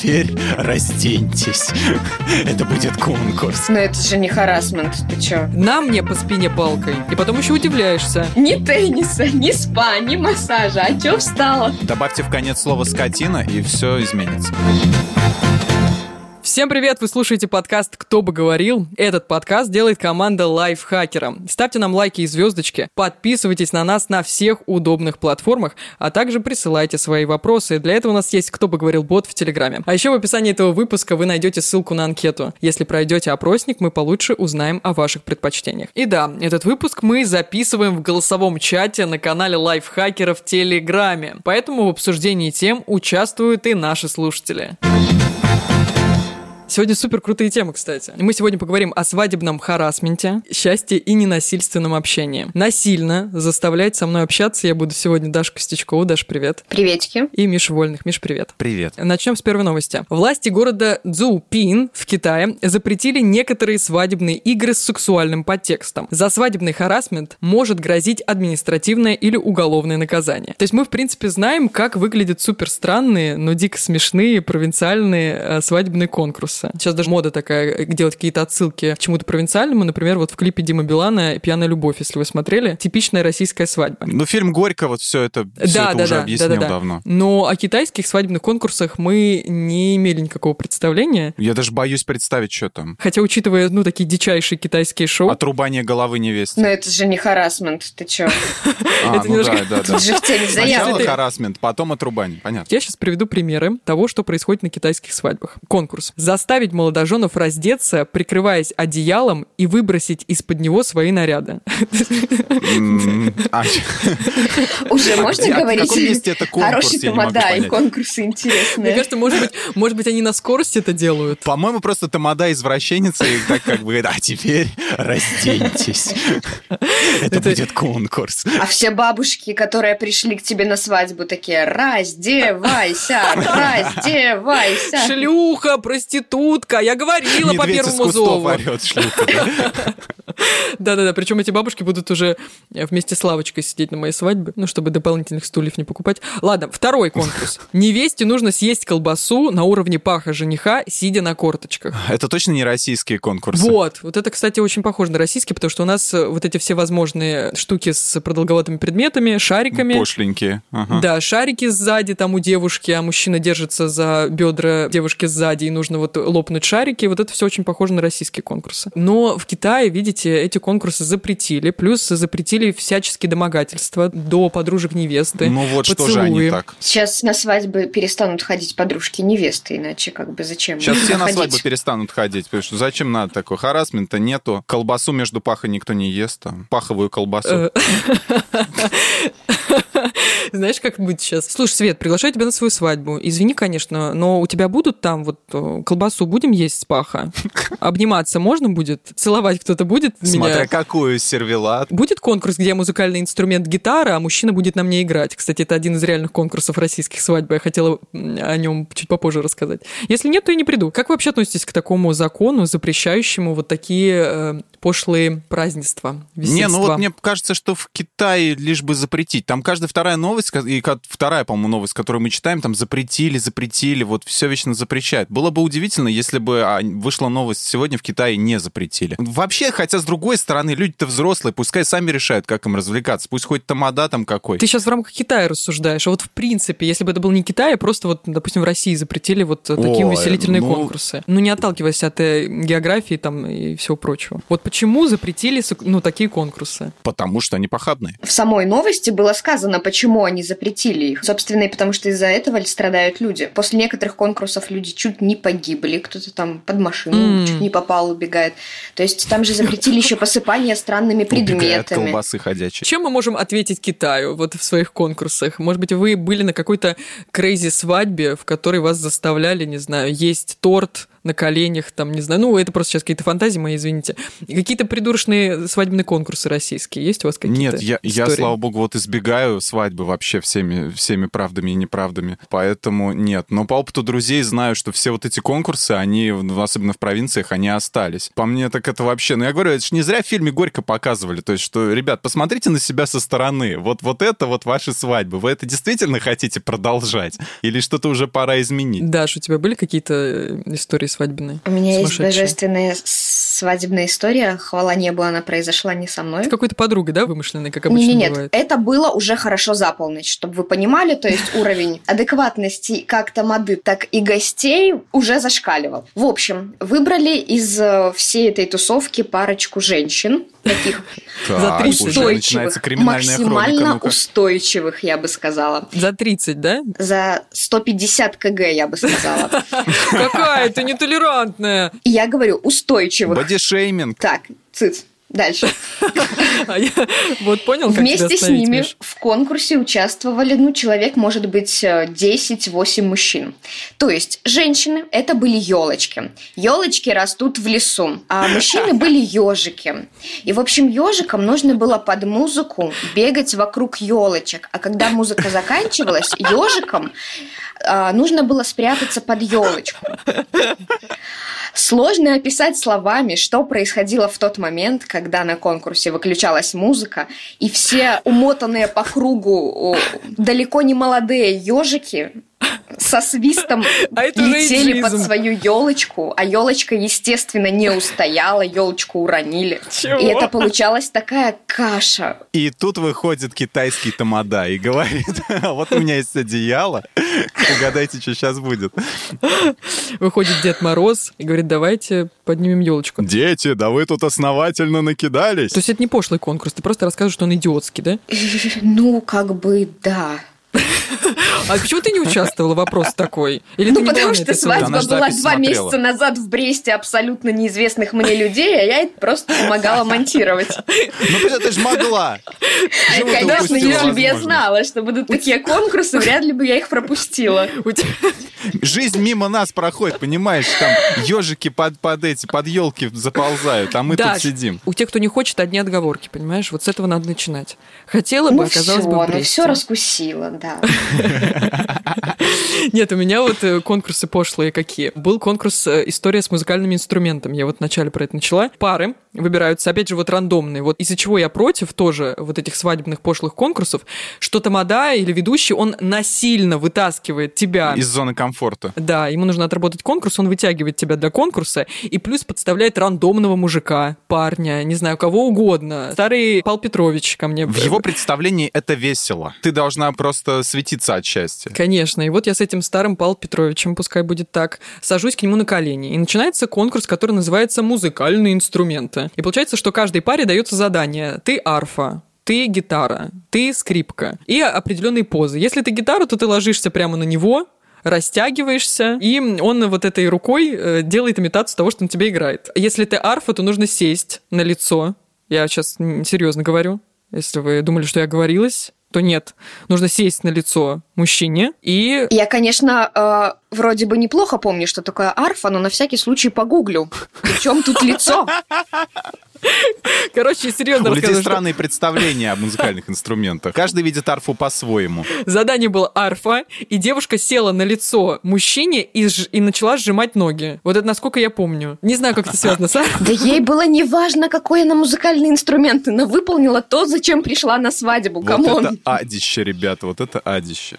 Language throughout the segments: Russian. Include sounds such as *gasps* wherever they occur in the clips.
теперь разденьтесь. Это будет конкурс. Но это же не харасмент, ты чё? На мне по спине палкой. И потом еще удивляешься. Ни тенниса, ни спа, ни массажа. А чё встала? Добавьте в конец слово «скотина», и все изменится. Всем привет! Вы слушаете подкаст «Кто бы говорил?». Этот подкаст делает команда Лайфхакера. Ставьте нам лайки и звездочки, подписывайтесь на нас на всех удобных платформах, а также присылайте свои вопросы. Для этого у нас есть «Кто бы говорил» бот в Телеграме. А еще в описании этого выпуска вы найдете ссылку на анкету. Если пройдете опросник, мы получше узнаем о ваших предпочтениях. И да, этот выпуск мы записываем в голосовом чате на канале Лайфхакера в Телеграме. Поэтому в обсуждении тем участвуют и наши слушатели. Сегодня супер крутые темы, кстати. Мы сегодня поговорим о свадебном харасменте, счастье и ненасильственном общении. Насильно заставлять со мной общаться я буду сегодня Даша Костячкова. Даш, привет. Приветики. И Миша Вольных. Миш, привет. Привет. Начнем с первой новости. Власти города Цзупин в Китае запретили некоторые свадебные игры с сексуальным подтекстом. За свадебный харасмент может грозить административное или уголовное наказание. То есть мы, в принципе, знаем, как выглядят супер странные, но дико смешные провинциальные э, свадебные конкурсы нравится. Сейчас даже мода такая, э, делать какие-то отсылки к чему-то провинциальному. Например, вот в клипе Димы Билана «Пьяная любовь», если вы смотрели. Типичная российская свадьба. Ну, фильм «Горько» вот все это, все да, это да, уже да, объяснил да, да, да. давно. Но о китайских свадебных конкурсах мы не имели никакого представления. Я даже боюсь представить, что там. Хотя, учитывая, ну, такие дичайшие китайские шоу... Отрубание головы невесты. Но это же не харасмент, ты чё? *laughs* А, это ну немножко- да, да, да. Тут же в теме Сначала харасмент, потом отрубание. Понятно. Я сейчас приведу примеры того, что происходит на китайских свадьбах. Конкурс. Заставить молодоженов раздеться, прикрываясь одеялом и выбросить из-под него свои наряды. А, Уже А можно а говорить? Хороший тамада и конкурсы Мне интересные. кажется, может быть, может быть, они на скорости это делают. По-моему, просто тамада извращенница и так как бы, а теперь разденьтесь. Это будет конкурс. А все бабушки, которые пришли к тебе на свадьбу, такие «Раздевайся! *laughs* Раздевайся!» Шлюха, проститутка, я говорила по первому зову. орет, шлюха. да. *laughs* Да-да-да, причем эти бабушки будут уже вместе с лавочкой сидеть на моей свадьбе, ну, чтобы дополнительных стульев не покупать. Ладно, второй конкурс. *laughs* Невесте нужно съесть колбасу на уровне паха жениха, сидя на корточках. Это точно не российские конкурсы. Вот, вот это, кстати, очень похоже на российский, потому что у нас э, вот эти все возможные штуки с продолговатыми предметами, шариками. Пошленькие. Ага. Да, шарики сзади там у девушки, а мужчина держится за бедра девушки сзади, и нужно вот лопнуть шарики. Вот это все очень похоже на российские конкурсы. Но в Китае, видите, эти конкурсы запретили, плюс запретили всяческие домогательства до подружек невесты. Ну вот что же они поцелуи. так. Сейчас на свадьбы перестанут ходить подружки невесты, иначе как бы зачем Сейчас все на свадьбу перестанут ходить, потому что зачем надо такой? Харасмента нету. Колбасу между пахой никто не ест, там. Паховую колбасу. *laughs* *laughs* Знаешь, как будет сейчас? Слушай, Свет, приглашаю тебя на свою свадьбу. Извини, конечно, но у тебя будут там вот э, колбасу будем есть с паха? *laughs* Обниматься можно будет? Целовать кто-то будет Смотря меня? какую сервелат. Будет конкурс, где музыкальный инструмент гитара, а мужчина будет на мне играть. Кстати, это один из реальных конкурсов российских свадьб. Я хотела о нем чуть попозже рассказать. Если нет, то и не приду. Как вы вообще относитесь к такому закону, запрещающему вот такие э, пошлые празднества, Не, весельства? ну вот мне кажется, что в Китае лишь бы запретить. Там каждая вторая новость, и вторая, по-моему, новость, которую мы читаем, там запретили, запретили, вот все вечно запрещают. Было бы удивительно, если бы а, вышла новость сегодня в Китае не запретили. Вообще, хотя с другой стороны, люди-то взрослые, пускай сами решают, как им развлекаться. Пусть хоть тамада там какой. Ты сейчас в рамках Китая рассуждаешь, а вот в принципе, если бы это был не Китай, а просто вот, допустим, в России запретили вот такие Ой, увеселительные ну- конкурсы. Ну, не отталкиваясь от э, географии там и всего прочего. Вот почему запретили, ну, такие конкурсы? Потому что они похабные. В самой новости было сказано, почему они запретили их. Собственно, и потому что из-за этого страдают люди. После некоторых конкурсов люди чуть не погибли, кто-то там под машину М. чуть не попал, убегает. То есть там же запретили еще посыпание странными предметами. колбасы ходячей. Чем мы можем ответить Китаю вот в своих конкурсах? Может быть, вы были на какой-то крейзи свадьбе, в которой вас заставляли, не знаю, есть торт на коленях, там, не знаю, ну, это просто сейчас какие-то фантазии мои, извините. Какие-то придурочные свадебные конкурсы российские есть у вас какие-то Нет, я, я, слава богу, вот избегаю свадьбы вообще всеми, всеми правдами и неправдами, поэтому нет. Но по опыту друзей знаю, что все вот эти конкурсы, они, особенно в провинциях, они остались. По мне, так это вообще... Ну, я говорю, это же не зря в фильме «Горько» показывали, то есть, что, ребят, посмотрите на себя со стороны. Вот, вот это вот ваши свадьбы. Вы это действительно хотите продолжать? Или что-то уже пора изменить? Даш, у тебя были какие-то э, истории свадебные? У меня есть божественная свадебная история. Хвала небу, она произошла не со мной. С какой-то подругой, да, вымышленной, как обычно Не, нет, бывает? это было уже хорошо за полночь, чтобы вы понимали, то есть уровень адекватности как тамады, так и гостей уже зашкаливал. В общем, выбрали из э, всей этой тусовки парочку женщин, таких *laughs* Так, устойчивых, хроника. максимально устойчивых, я бы сказала. За 30, да? За 150 кг, я бы сказала. *laughs* Какая ты нетолерантная! И я говорю устойчивых. Бодишейминг. Так, цыц. Дальше. *laughs* А вот понял, Вместе с ними в конкурсе участвовали, ну, человек, может быть, э, 10-8 мужчин. То есть женщины – это были елочки. Елочки растут в лесу, а мужчины *laughs* были ежики. И, в общем, ежикам нужно было под музыку бегать вокруг елочек. А когда музыка заканчивалась, ежикам нужно было спрятаться под елочку. Сложно описать словами, что происходило в тот момент, когда на конкурсе выключалась музыка, и все умотанные по кругу далеко не молодые ежики со свистом А летели под свою елочку, а елочка, естественно, не устояла, елочку уронили. Чего? И это получалась такая каша. И тут выходит китайский тамада и говорит, вот у меня есть одеяло, угадайте, что сейчас будет. Выходит Дед Мороз и говорит, давайте поднимем елочку. Дети, да вы тут основательно накидались. То есть это не пошлый конкурс, ты просто рассказываешь, что он идиотский, да? Ну, как бы, да. А почему ты не участвовала? Вопрос такой. Или ну, потому что свадьба была два месяца назад в Бресте абсолютно неизвестных мне людей, а я просто помогала монтировать. Ну, ты же могла. Конечно, если бы я знала, что будут такие конкурсы, вряд ли бы я их пропустила. У тебя- Жизнь мимо нас проходит, понимаешь? Там ежики под, под эти, под елки заползают, а мы тут сидим. У тех, кто не хочет, одни отговорки, понимаешь? Вот с этого надо начинать. Хотела бы, Ну оказалось все, бы ну все раскусила, да. *laughs* Нет, у меня вот э, конкурсы пошлые какие. Был конкурс э, «История с музыкальными инструментами». Я вот вначале про это начала. Пары выбираются, опять же, вот рандомные. Вот из-за чего я против тоже вот этих свадебных пошлых конкурсов, что тамада или ведущий, он насильно вытаскивает тебя... Из зоны комфорта. Да, ему нужно отработать конкурс, он вытягивает тебя для конкурса и плюс подставляет рандомного мужика, парня, не знаю, кого угодно. Старый Пал Петрович ко мне. В его *laughs* представлении это весело. Ты должна просто светиться от счастья. Конечно. И вот я с этим старым Павлом Петровичем, пускай будет так, сажусь к нему на колени. И начинается конкурс, который называется «Музыкальные инструменты». И получается, что каждой паре дается задание. Ты арфа, ты гитара, ты скрипка. И определенные позы. Если ты гитара, то ты ложишься прямо на него, растягиваешься, и он вот этой рукой э, делает имитацию того, что он тебе играет. Если ты арфа, то нужно сесть на лицо. Я сейчас серьезно говорю. Если вы думали, что я говорилась, то нет. Нужно сесть на лицо мужчине и... Я, конечно, э, вроде бы неплохо помню, что такое арфа, но на всякий случай погуглю. Причем тут лицо? Короче, серьезно У людей что странные представления о музыкальных инструментах. Каждый видит арфу по-своему. задание было арфа, и девушка села на лицо мужчине и, сж- и начала сжимать ноги. Вот это насколько я помню. Не знаю, как это связано с арфой. Да ей было не важно, какой она музыкальный инструмент. Она выполнила то, зачем пришла на свадьбу. Вот Come on. это адище, ребята, вот это адище.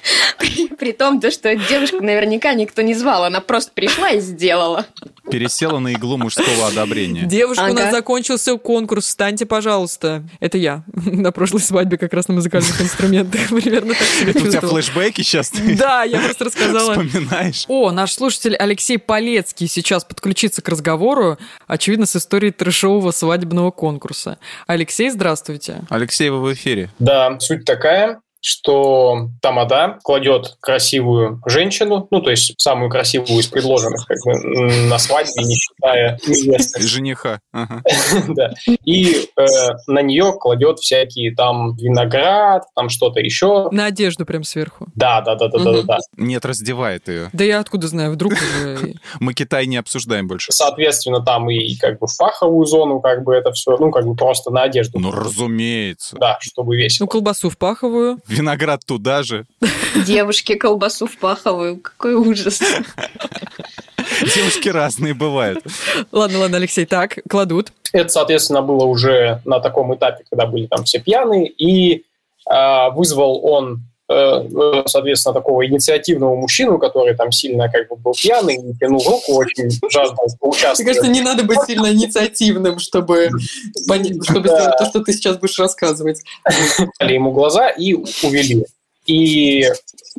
При том, то, что девушку наверняка никто не звал. Она просто пришла и сделала. Пересела на иглу мужского одобрения. Девушка, у нас закончился конкурс, встаньте, пожалуйста. Это я *laughs* на прошлой свадьбе как раз на музыкальных инструментах. *laughs* Примерно так себя У тебя чувствовала. флешбеки сейчас *laughs* Да, я просто рассказала. вспоминаешь. О, наш слушатель Алексей Полецкий сейчас подключится к разговору, очевидно, с историей трешового свадебного конкурса. Алексей, здравствуйте. Алексей, вы в эфире. Да, суть такая. Что Тамада кладет красивую женщину, ну, то есть самую красивую из предложенных, как бы, на свадьбе, не считая невесты. Жениха. Ага. *laughs* да. И э, на нее кладет всякие там виноград, там что-то еще. На одежду прям сверху. Да, да, да, да, да, да. Нет, раздевает ее. Да я откуда знаю, вдруг уже... *laughs* Мы Китай не обсуждаем больше. Соответственно, там и как бы в паховую зону как бы это все, ну, как бы просто на одежду. Ну, разумеется. Да, чтобы весело. Ну, колбасу в паховую. Виноград туда же. Девушки колбасу в паховую. Какой ужас. Девушки разные бывают. Ладно, ладно, Алексей, так, кладут. Это, соответственно, было уже на таком этапе, когда были там все пьяные, и э, вызвал он соответственно, такого инициативного мужчину, который там сильно как бы был пьяный, и тянул руку, очень жаждал *laughs* поучаствовать. Мне кажется, не надо быть сильно инициативным, чтобы, *laughs* чтобы Да. сделать то, что ты сейчас будешь рассказывать. Дали ему глаза и увели. И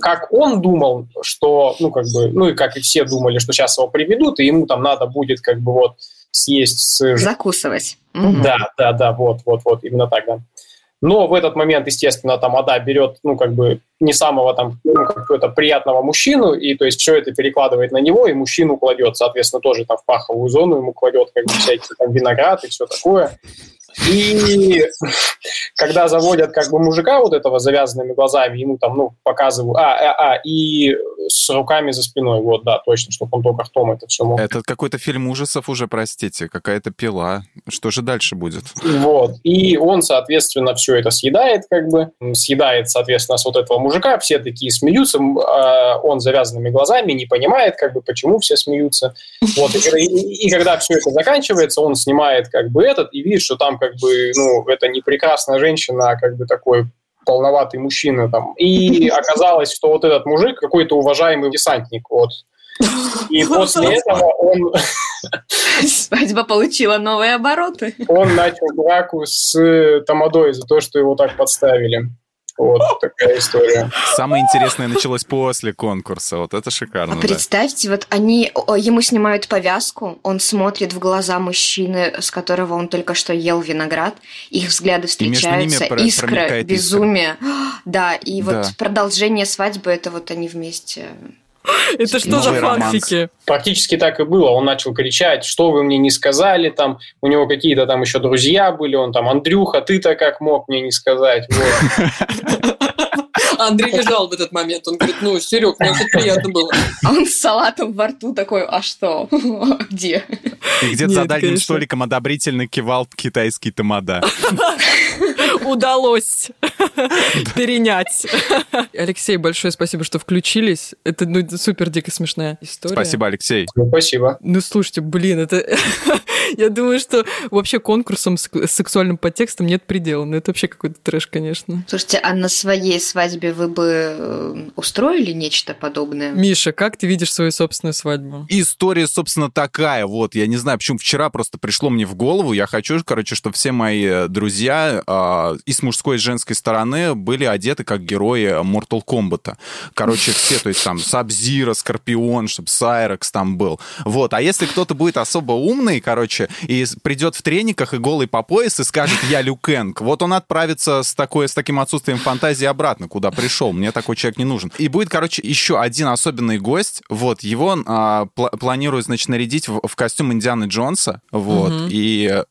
как он думал, что, ну, как бы, ну, и как и все думали, что сейчас его приведут, и ему там надо будет, как бы, вот, съесть с Закусывать. Да, да, да, вот, вот, вот, именно так, да. Но в этот момент, естественно, там Ада берет, ну, как бы, не самого там, ну, какого-то приятного мужчину, и, то есть, все это перекладывает на него, и мужчину кладет, соответственно, тоже там в паховую зону ему кладет, как бы, всякие там виноград и все такое. И когда заводят как бы мужика вот этого завязанными глазами, ему там, ну, показывают, а, а, а, и с руками за спиной, вот, да, точно, чтобы он только ртом это все мог. Это какой-то фильм ужасов уже, простите, какая-то пила. Что же дальше будет? Вот. И он, соответственно, все это съедает, как бы, съедает, соответственно, с вот этого мужика, все такие смеются, а он завязанными глазами, не понимает, как бы, почему все смеются. Вот. И, и- и когда все это заканчивается, он снимает, как бы, этот, и видит, что там, как бы, ну, это не прекрасная женщина, а, как бы, такой полноватый мужчина там. И *laughs* оказалось, что вот этот мужик какой-то уважаемый десантник, вот. И *laughs* после этого он Свадьба получила новые обороты. он начал драку с Тамадой за то, что его так подставили. Вот такая история. Самое интересное началось после конкурса. Вот это шикарно, А да. представьте, вот они, ему снимают повязку, он смотрит в глаза мужчины, с которого он только что ел виноград, их взгляды И встречаются, искра, промелькает искра. безумие. *gasps* Да, и вот Да. продолжение свадьбы, это вот они вместе. Это что за Новый романс. фанфики? Практически так и было. Он начал кричать, что вы мне не сказали, там у него какие-то там еще друзья были, он там, Андрюха, ты-то как мог мне не сказать? Вот. *laughs* Андрей лежал в этот момент. Он говорит, ну, Серег, мне очень приятно было. А он с салатом во рту такой, а что? *laughs* Где? И где-то за дальним конечно. столиком одобрительно кивал китайский тамада. *laughs* Удалось *laughs* перенять. Алексей, большое спасибо, что включились. Это ну, супер дико смешная история. Спасибо, Алексей. Ну, спасибо. Ну, слушайте, блин, это... Я думаю, что вообще конкурсом с сексуальным подтекстом нет предела. Ну, это вообще какой-то трэш, конечно. Слушайте, а на своей свадьбе вы бы э, устроили нечто подобное? Миша, как ты видишь свою собственную свадьбу? История, собственно, такая. Вот, я не знаю, почему вчера просто пришло мне в голову. Я хочу, короче, чтобы все мои э, друзья а, и с мужской, и с женской стороны были одеты как герои Mortal Kombat. Короче, все, то есть там Сабзира, Скорпион, чтобы Сайрекс там был. Вот, а если кто-то будет особо умный, короче, и с- придет в трениках и голый по пояс и скажет «я Лю Кэнг», вот он отправится с, такой, с таким отсутствием фантазии обратно, куда пришел. Мне такой человек не нужен. И будет, короче, еще один особенный гость. Вот, его а, пла- планирую, значит, нарядить в, в костюм Индианы Джонса. Вот, Мгм. и э,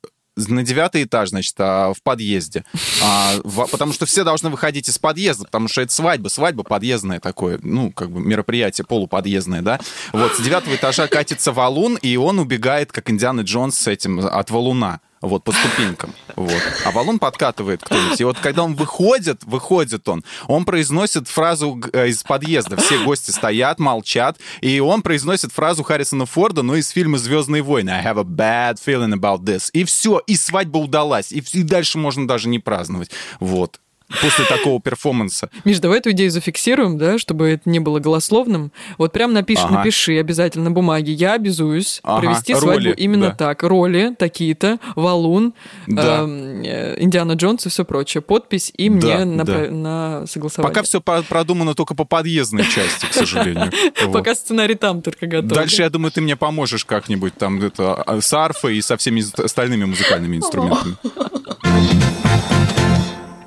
на девятый этаж, значит, а, в подъезде. А, в- потому что все должны выходить из подъезда, потому что это свадьба. Свадьба подъездная такое, ну, как бы мероприятие полуподъездное, да. Вот, с девятого этажа катится валун, и он убегает, как Индиана Джонс с этим, от валуна. Вот, по ступенькам. Вот. А валун подкатывает кто-нибудь. И вот когда он выходит, выходит он, он произносит фразу э, из подъезда. Все гости стоят, молчат, и он произносит фразу Харрисона Форда, ну, из фильма «Звездные войны». I have a bad feeling about this. И все, и свадьба удалась. И, и дальше можно даже не праздновать. Вот. После такого перформанса. Миш, давай эту идею зафиксируем, да, чтобы это не было голословным. Вот прям напиши, Ага. напиши обязательно на бумаге. Я обязуюсь Ага, провести роли, свадьбу именно да. так. Роли такие-то, валун, Да. эм, э, Индиана Джонс и все прочее. Подпись и мне Да, на, да. на согласование. Пока все продумано только по подъездной части, к сожалению. *laughs* Пока сценарий там только готов. Дальше, я думаю, ты мне поможешь как-нибудь там это, а, с арфой и со всеми остальными музыкальными инструментами. *laughs*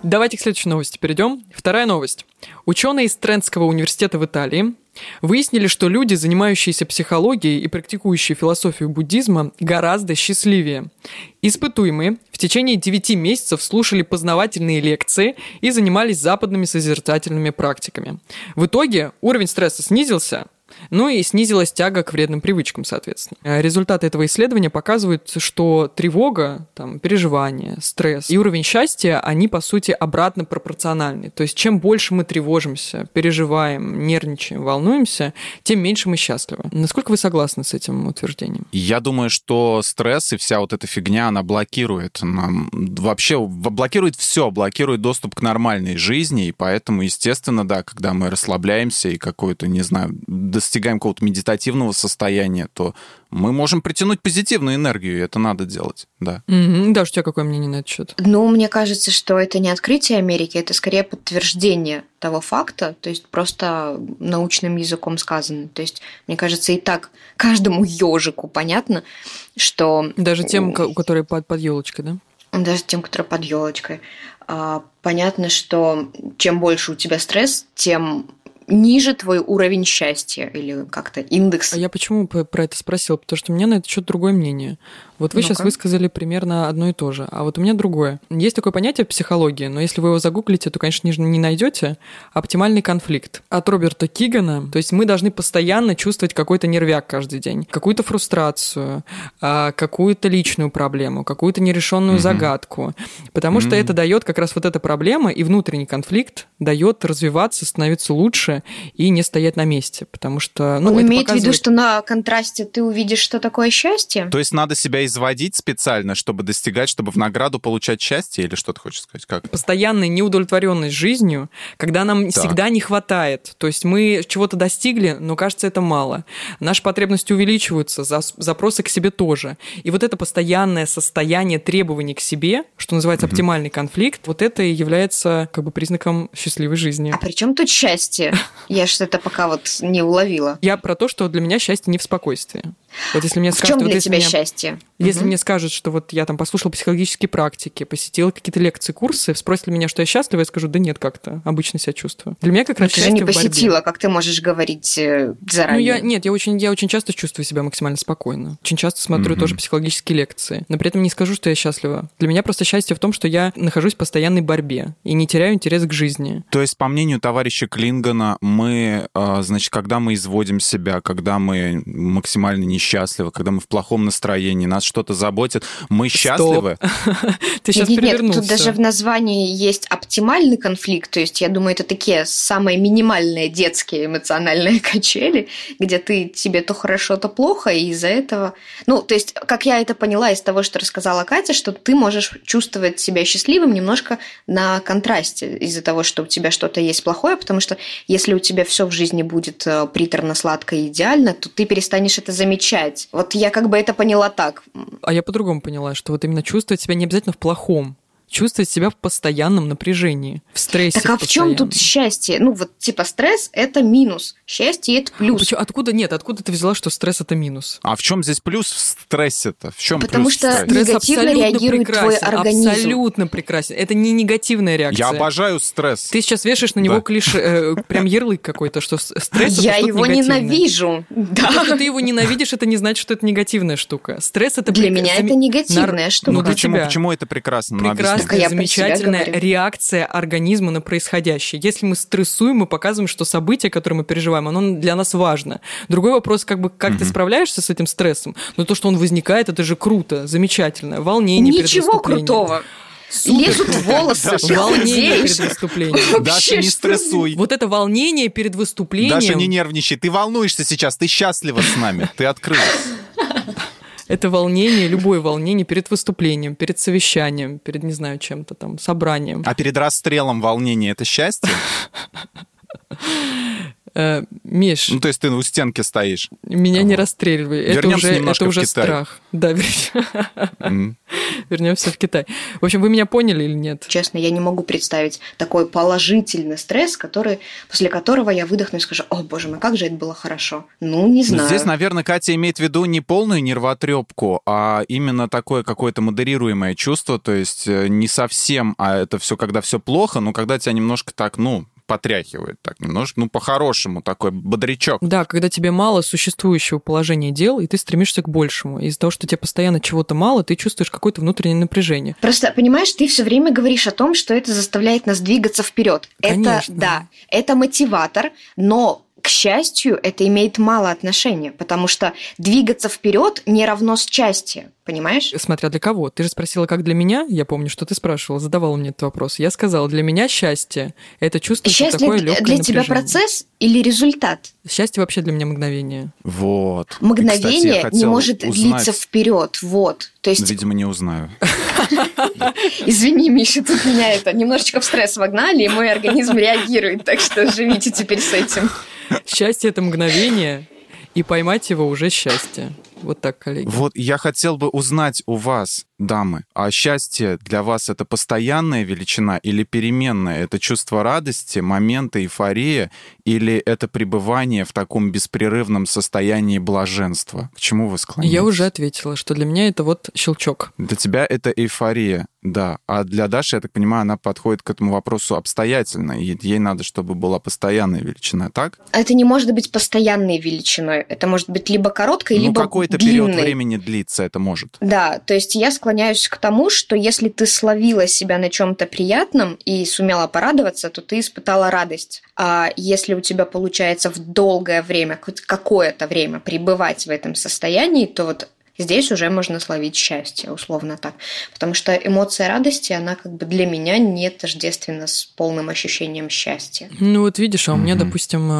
Давайте к следующей новости перейдем. Вторая новость. Ученые из Трентского университета в Италии выяснили, что люди, занимающиеся психологией и практикующие философию буддизма, гораздо счастливее. Испытуемые в течение 9 месяцев слушали познавательные лекции и занимались западными созерцательными практиками. В итоге уровень стресса снизился, ну и снизилась тяга к вредным привычкам, соответственно. Э, результаты этого исследования показывают, что тревога, там, переживания, стресс и уровень счастья, они, по сути, обратно пропорциональны. То есть, чем больше мы тревожимся, переживаем, нервничаем, волнуемся, тем меньше мы счастливы. Насколько вы согласны с этим утверждением? Я думаю, что стресс и вся вот эта фигня, она блокирует нам вообще блокирует все, блокирует доступ к нормальной жизни, и поэтому, естественно, да, когда мы расслабляемся и какую-то, не знаю, достигаем какого-то медитативного состояния, то мы можем притянуть позитивную энергию, и это надо делать, да. Mm-hmm. Даш, у тебя какое мнение на этот счет? Ну, мне кажется, что это не открытие Америки, это скорее подтверждение того факта, то есть просто научным языком сказано. То есть, мне кажется, и так каждому ежику понятно, что... Даже тем, у которых под, под елочкой, да? Даже тем, которые под елочкой. А, понятно, что чем больше у тебя стресс, тем ниже твой уровень счастья или как-то индекс. А я почему про это спросил? Потому что у меня на это счет другое мнение. Вот вы ну сейчас высказали примерно одно и то же, а вот у меня другое. Есть такое понятие в психологии, но если вы его загуглите, то, конечно, не найдете. Оптимальный конфликт. От Роберта Кигана. То есть мы должны постоянно чувствовать какой-то нервяк каждый день, какую-то фрустрацию, а, какую-то личную проблему, какую-то нерешенную mm-hmm. загадку. Потому mm-hmm. что это дает как раз вот эта проблема и внутренний конфликт дает развиваться, становиться лучше и не стоять на месте. Потому что... Ну, Он имеет показывает... в виду, что на контрасте ты увидишь, что такое счастье? То есть надо себя изводить специально, чтобы достигать, чтобы в награду получать счастье, или что ты хочешь сказать? Как? Постоянная неудовлетворенность жизнью, когда нам так. всегда не хватает. То есть мы чего-то достигли, но кажется, это мало. Наши потребности увеличиваются, запросы к себе тоже. И вот это постоянное состояние требований к себе, что называется оптимальный конфликт, вот это и является как бы признаком счастливой жизни. А при чем тут счастье? *laughs* Я что-то пока вот не уловила. Я про то, что для меня счастье не в спокойствии. Вот если мне в скажут, чем для вот тебя меня, счастье? Если угу. мне скажут, что вот я там послушал психологические практики, посетила какие-то лекции, курсы, спросят ли меня, что я счастлива, я скажу, да нет, как-то обычно себя чувствую. Для меня как раз ты же не посетила, как ты можешь говорить э, заранее. Ну я нет, я очень я очень часто чувствую себя максимально спокойно. Очень часто смотрю угу. тоже психологические лекции, но при этом не скажу, что я счастлива. Для меня просто счастье в том, что я нахожусь в постоянной борьбе и не теряю интерес к жизни. То есть, по мнению товарища Клингана, мы, а, значит, когда мы изводим себя, когда мы максимально несчастливы, когда мы в плохом настроении, нас что-то заботит, мы счастливы. *laughs* Ты сейчас нет, нет, тут даже в названии есть оптимальный конфликт, то есть я думаю, это такие самые минимальные детские эмоциональные *laughs* качели, где ты тебе то хорошо, то плохо, и из-за этого... Ну, то есть, как я это поняла из того, что рассказала Катя, что ты можешь чувствовать себя счастливым немножко на контрасте из-за того, что у тебя что-то есть плохое, потому что если у тебя все в жизни будет э, приторно-сладко и идеально, то ты перестанешь это замечать. Вот я как бы это поняла так. А я по-другому поняла, что вот именно чувствовать себя не обязательно в плохом чувствовать себя в постоянном напряжении, в стрессе. Так а в чем тут счастье? Ну вот типа стресс это минус, счастье это плюс. А почему, откуда нет? Откуда ты взяла, что стресс это минус? А в чем здесь плюс в стрессе-то? В чем Потому плюс что в стресс негативно реагирует прекрасен, твой организм. Абсолютно прекрасен. Это не негативная реакция. Я обожаю стресс. Ты сейчас вешаешь на него да. клише, э, прям ярлык какой-то, что стресс Я его ненавижу. Да. То, что ты его ненавидишь, это не значит, что это негативная штука. Стресс это для меня это негативная штука. Ну почему? Почему это прекрасно? Прекрасно, замечательно обязательная реакция организма на происходящее. Если мы стрессуем, мы показываем, что событие, которое мы переживаем, оно для нас важно. Другой вопрос, как бы, как mm-hmm. ты справляешься с этим стрессом, но то, что он возникает, это же круто, замечательно, волнение Ничего крутого. Супер. Лезут волосы, волнение перед выступлением. *laughs* Даша, не стрессуй. Вот это волнение перед выступлением. Даша, не нервничай. Ты волнуешься сейчас, ты счастлива с нами, ты открылась. Это волнение, любое волнение перед выступлением, перед совещанием, перед, не знаю, чем-то там, собранием. А перед расстрелом волнение — это счастье? *laughs* Э, Миш, Ну, то есть ты у стенки стоишь. меня не вот. расстреливай. Это Вернемся уже, немножко это в уже Китай. страх. Да, М. *laughs* вернемся в Китай. В общем, вы меня поняли или нет? Честно, я не могу представить такой положительный стресс, который, после которого я выдохну и скажу, о, боже мой, как же это было хорошо. Ну, не Ну, знаю. Здесь, наверное, Катя имеет в виду не полную нервотрепку, а именно такое какое-то модерируемое чувство, то есть э, не совсем, а это все, когда все плохо, но когда тебя немножко так, ну, потряхивает, так немножко, ну, по-хорошему, такой бодрячок. Да, когда тебе мало существующего положения дел, и ты стремишься к большему. Из-за того, что тебе постоянно чего-то мало, ты чувствуешь какое-то внутреннее напряжение. Просто, понимаешь, ты все время говоришь о том, что это заставляет нас двигаться вперед. Это, да, это мотиватор, но к счастью, это имеет мало отношения, потому что двигаться вперед не равно счастье, понимаешь? Смотря для кого. Ты же спросила, как для меня. Я помню, что ты спрашивала, задавала мне этот вопрос. Я сказала, для меня счастье – это чувство, что Счастье такое для, легкое для тебя процесс или результат? Счастье вообще для меня мгновение. Вот. И, кстати, Мгновение не может узнать- длиться вперед, вот. То есть, Видимо, не узнаю. *laughs* извини, Миша, тут меня это немножечко в стресс вогнали, и мой организм реагирует, так что живите теперь с этим. Счастье – это мгновение, и поймать его уже счастье. Вот так, коллеги. Вот я хотел бы узнать у вас, дамы, а счастье для вас это постоянная величина или переменная? Это чувство радости, моменты, эйфория или это пребывание в таком беспрерывном состоянии блаженства? К чему вы склоняетесь? Я уже ответила, что для меня это вот щелчок. Для тебя это эйфория, да. А для Даши, я так понимаю, она подходит к этому вопросу обстоятельно. И ей надо, чтобы была постоянная величина, так? Это не может быть постоянной величиной. Это может быть либо короткой, ну, либо какой-то период длинной. времени длится это может. Да, то есть я склоняюсь к тому, что если ты словила себя на чем-то приятном и сумела порадоваться, то ты испытала радость. А если у тебя получается в долгое время, хоть какое-то время пребывать в этом состоянии, то вот здесь уже можно словить счастье, условно так. Потому что эмоция радости, она как бы для меня не тождественна с полным ощущением счастья. Ну вот видишь, а у меня, Мгм. допустим,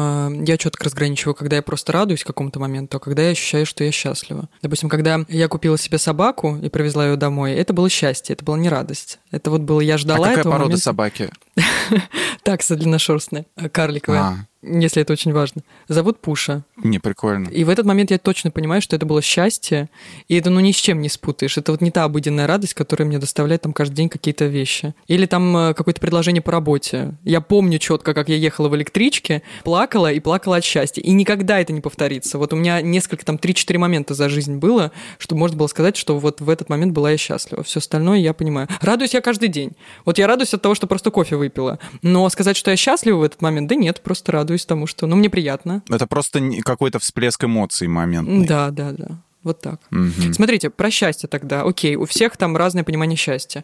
э, я четко разграничиваю, когда я просто радуюсь какому-то моменту, а когда я ощущаю, что я счастлива. Допустим, когда я купила себе собаку и привезла ее домой, это было счастье, это была не радость. Это вот было, я А ждала какая этого порода момента. собаки? *laughs* Такса длинношерстная, э, карликовая, А, если это очень важно. Зовут Пуша. не, прикольно. И в этот момент я точно понимаю, что это было счастье, и это ну ни с чем не спутаешь. Это вот не та обыденная радость, которая мне доставляет там каждый день какие-то вещи. Или там э, какое-то предложение по работе. Я помню четко, как я ехала в электричке, плакала и плакала от счастья. И никогда это не повторится. Вот у меня несколько там 3-4 момента за жизнь было, чтобы можно было сказать, что вот в этот момент была я счастлива. Все остальное я понимаю. Радуюсь я каждый день. Вот я радуюсь от того, что просто кофе выпила. Но сказать, что я счастлива в этот момент, да нет, просто радуюсь тому, что ну мне приятно. Это просто какой-то всплеск эмоций моментный. Да, да, да. Вот так. Мгм. Смотрите, про счастье тогда. Окей, у всех там разное понимание счастья.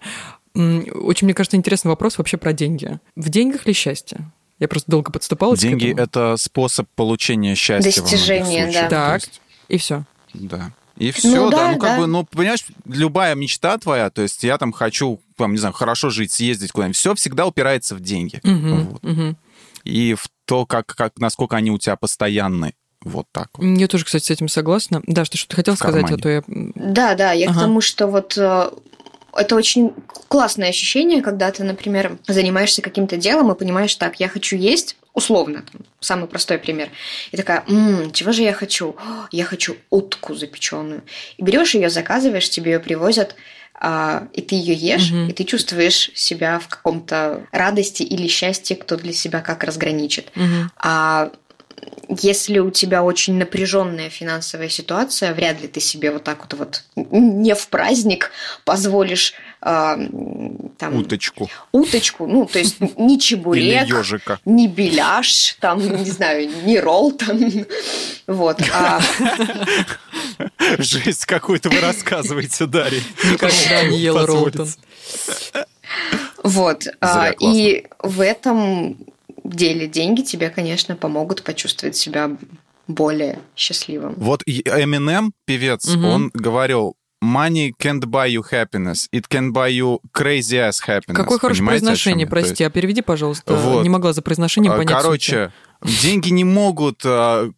Очень, мне кажется, интересный вопрос вообще про деньги. В деньгах ли счастье? Я просто долго подступалась к Деньги — этому. это способ получения счастья случаях. да. Так, есть, и все. Да. И все, Ну да, да, ну как да. бы, ну, понимаешь, любая мечта твоя, то есть я там хочу, там, не знаю, хорошо жить, съездить куда-нибудь, все всегда упирается в деньги. Вот. И в то, как, как, насколько они у тебя постоянны. Вот так вот. Я тоже, кстати, с этим согласна. Да, что что ты хотел сказать, а кармане. то я... Да, да, я Ага. к тому, что вот э, это очень классное ощущение, когда ты, например, занимаешься каким-то делом и понимаешь, так, я хочу есть, условно, там, самый простой пример. И такая, «М, чего же я хочу? О, *gasps* Я хочу утку запеченную. И берешь ее, заказываешь, тебе ее привозят, а, и ты ее ешь, Мгм. и ты чувствуешь себя в каком-то радости или счастье, кто для себя как разграничит. мгм. А если у тебя очень напряженная финансовая ситуация, вряд ли ты себе вот так вот, вот не в праздник позволишь м, там, Уточку уточку, ну, то есть *laughs* ни чебурек, ни беляш, там, не знаю, ни ролл там, вот. А, *laughs* Жесть какую-то вы рассказываете, Дарья. Никогда не ела. Ролтон. вот. А, Зря, и в этом деле деньги тебе, конечно, помогут почувствовать себя более счастливым. Вот Eminem, певец, Мгм. он говорил, Money can't buy you happiness. It can buy you crazy ass happiness. Какое хорошее Понимаете, произношение, прости, а переведи, пожалуйста. Вот. Не могла за произношением А, понять сути. Деньги не могут...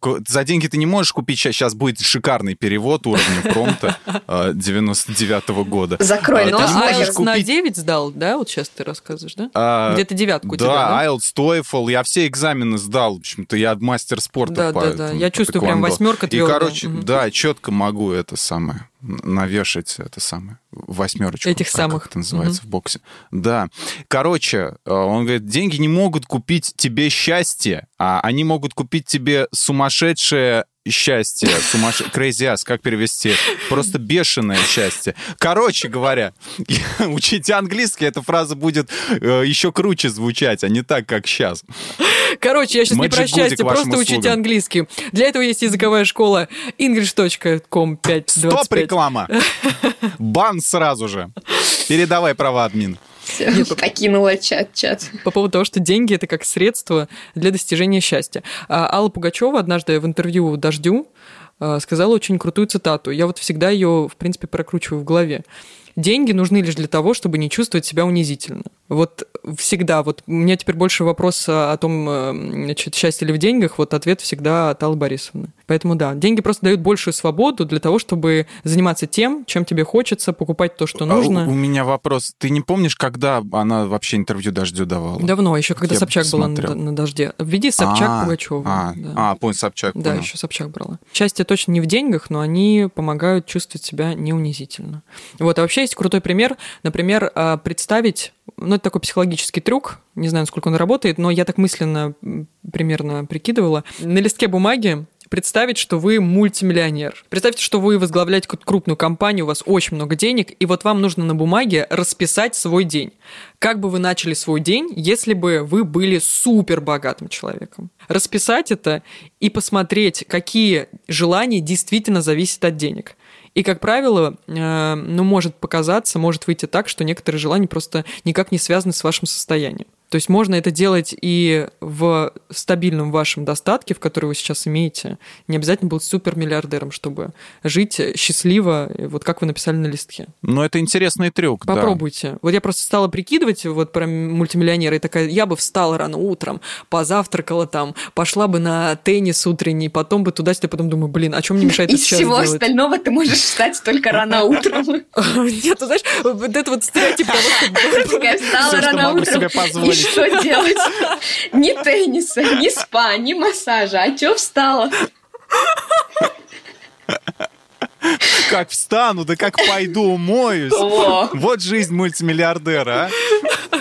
ку- За деньги ты не можешь купить... Сейчас будет шикарный перевод уровня промта *laughs* 99 года. Закрой А, нос, Майер. IELTS на купить- 9 сдал, да? Вот сейчас ты рассказываешь, да? А, Где-то девятку у тебя, Да, да? IELTS, TOEFL, я все экзамены сдал. В общем-то, я мастер спорта Да, по да, да. Я по чувствую прям восьмерка И, твёрдая. короче, Мгм. да, четко могу это самое навешать это самое восьмерочку. Этих так самых. Как это называется в боксе. Да. Короче, э, он говорит, деньги не могут купить тебе счастье, а они могут купить тебе сумасшедшее счастье, сумасш... crazy ass, как перевести? Просто бешеное счастье. Короче говоря, *laughs* учите английский, эта фраза будет э, еще круче звучать, а не так, как сейчас. Короче, я сейчас не Magic про счастье, просто учите услугам. английский. Для этого есть языковая школа english.com 525. Стоп, реклама! *laughs* Бан сразу же. Передавай права админ. Всё, Покинула чат-чат. По поводу того, что деньги это как средство для достижения счастья. А Алла Пугачева однажды в интервью Дождю а, сказала очень крутую цитату. Я вот всегда ее, в принципе, прокручиваю в голове. Деньги нужны лишь для того, чтобы не чувствовать себя унизительно. Вот всегда. Вот у меня теперь больше вопрос о том, э, значит, счастье ли в деньгах. Вот ответ всегда от Аллы Борисовны. Поэтому да, деньги просто дают большую свободу для того, чтобы заниматься тем, чем тебе хочется, покупать то, что А нужно. У, у меня вопрос. Ты не помнишь, когда она вообще интервью Дождю давала? Давно, еще когда Я Собчак была на, на дожде. Введи Собчак А, Пугачева. А, да. а, понял, Собчак. Да, понял. еще Собчак брала. Счастье точно не в деньгах, но они помогают чувствовать себя не унизительно. Вот, а вообще есть крутой пример. Например, а, представить, ну, это такой психологический трюк, не знаю, сколько он работает, но я так мысленно примерно прикидывала. На листке бумаги представить, что вы мультимиллионер. Представьте, что вы возглавляете какую-то крупную компанию, у вас очень много денег, и вот вам нужно на бумаге расписать свой день. Как бы вы начали свой день, если бы вы были супер богатым человеком? Расписать это и посмотреть, какие желания действительно зависят от денег. И, как правило, э, ну, может показаться, может выйти так, что некоторые желания просто никак не связаны с вашим состоянием. То есть можно это делать и в стабильном вашем достатке, в который вы сейчас имеете. Не обязательно быть супермиллиардером, чтобы жить счастливо, вот как вы написали на листке. Ну, это интересный трюк, да. Попробуйте. Вот я просто стала прикидывать вот про мультимиллионера и такая, я бы встала рано утром, позавтракала там, пошла бы на теннис утренний, потом бы туда-сюда, потом думаю, блин, а чем мне мешает это Из сейчас всего делать? остального ты можешь встать только рано утром. *laughs* Нет, ты знаешь, вот это вот стереотип *laughs* того, что... Такая встала рано утром. Что делать? Ни тенниса, ни спа, ни массажа. А чё встала? Как встану, да как пойду умоюсь. Во. Вот жизнь мультимиллиардера, а?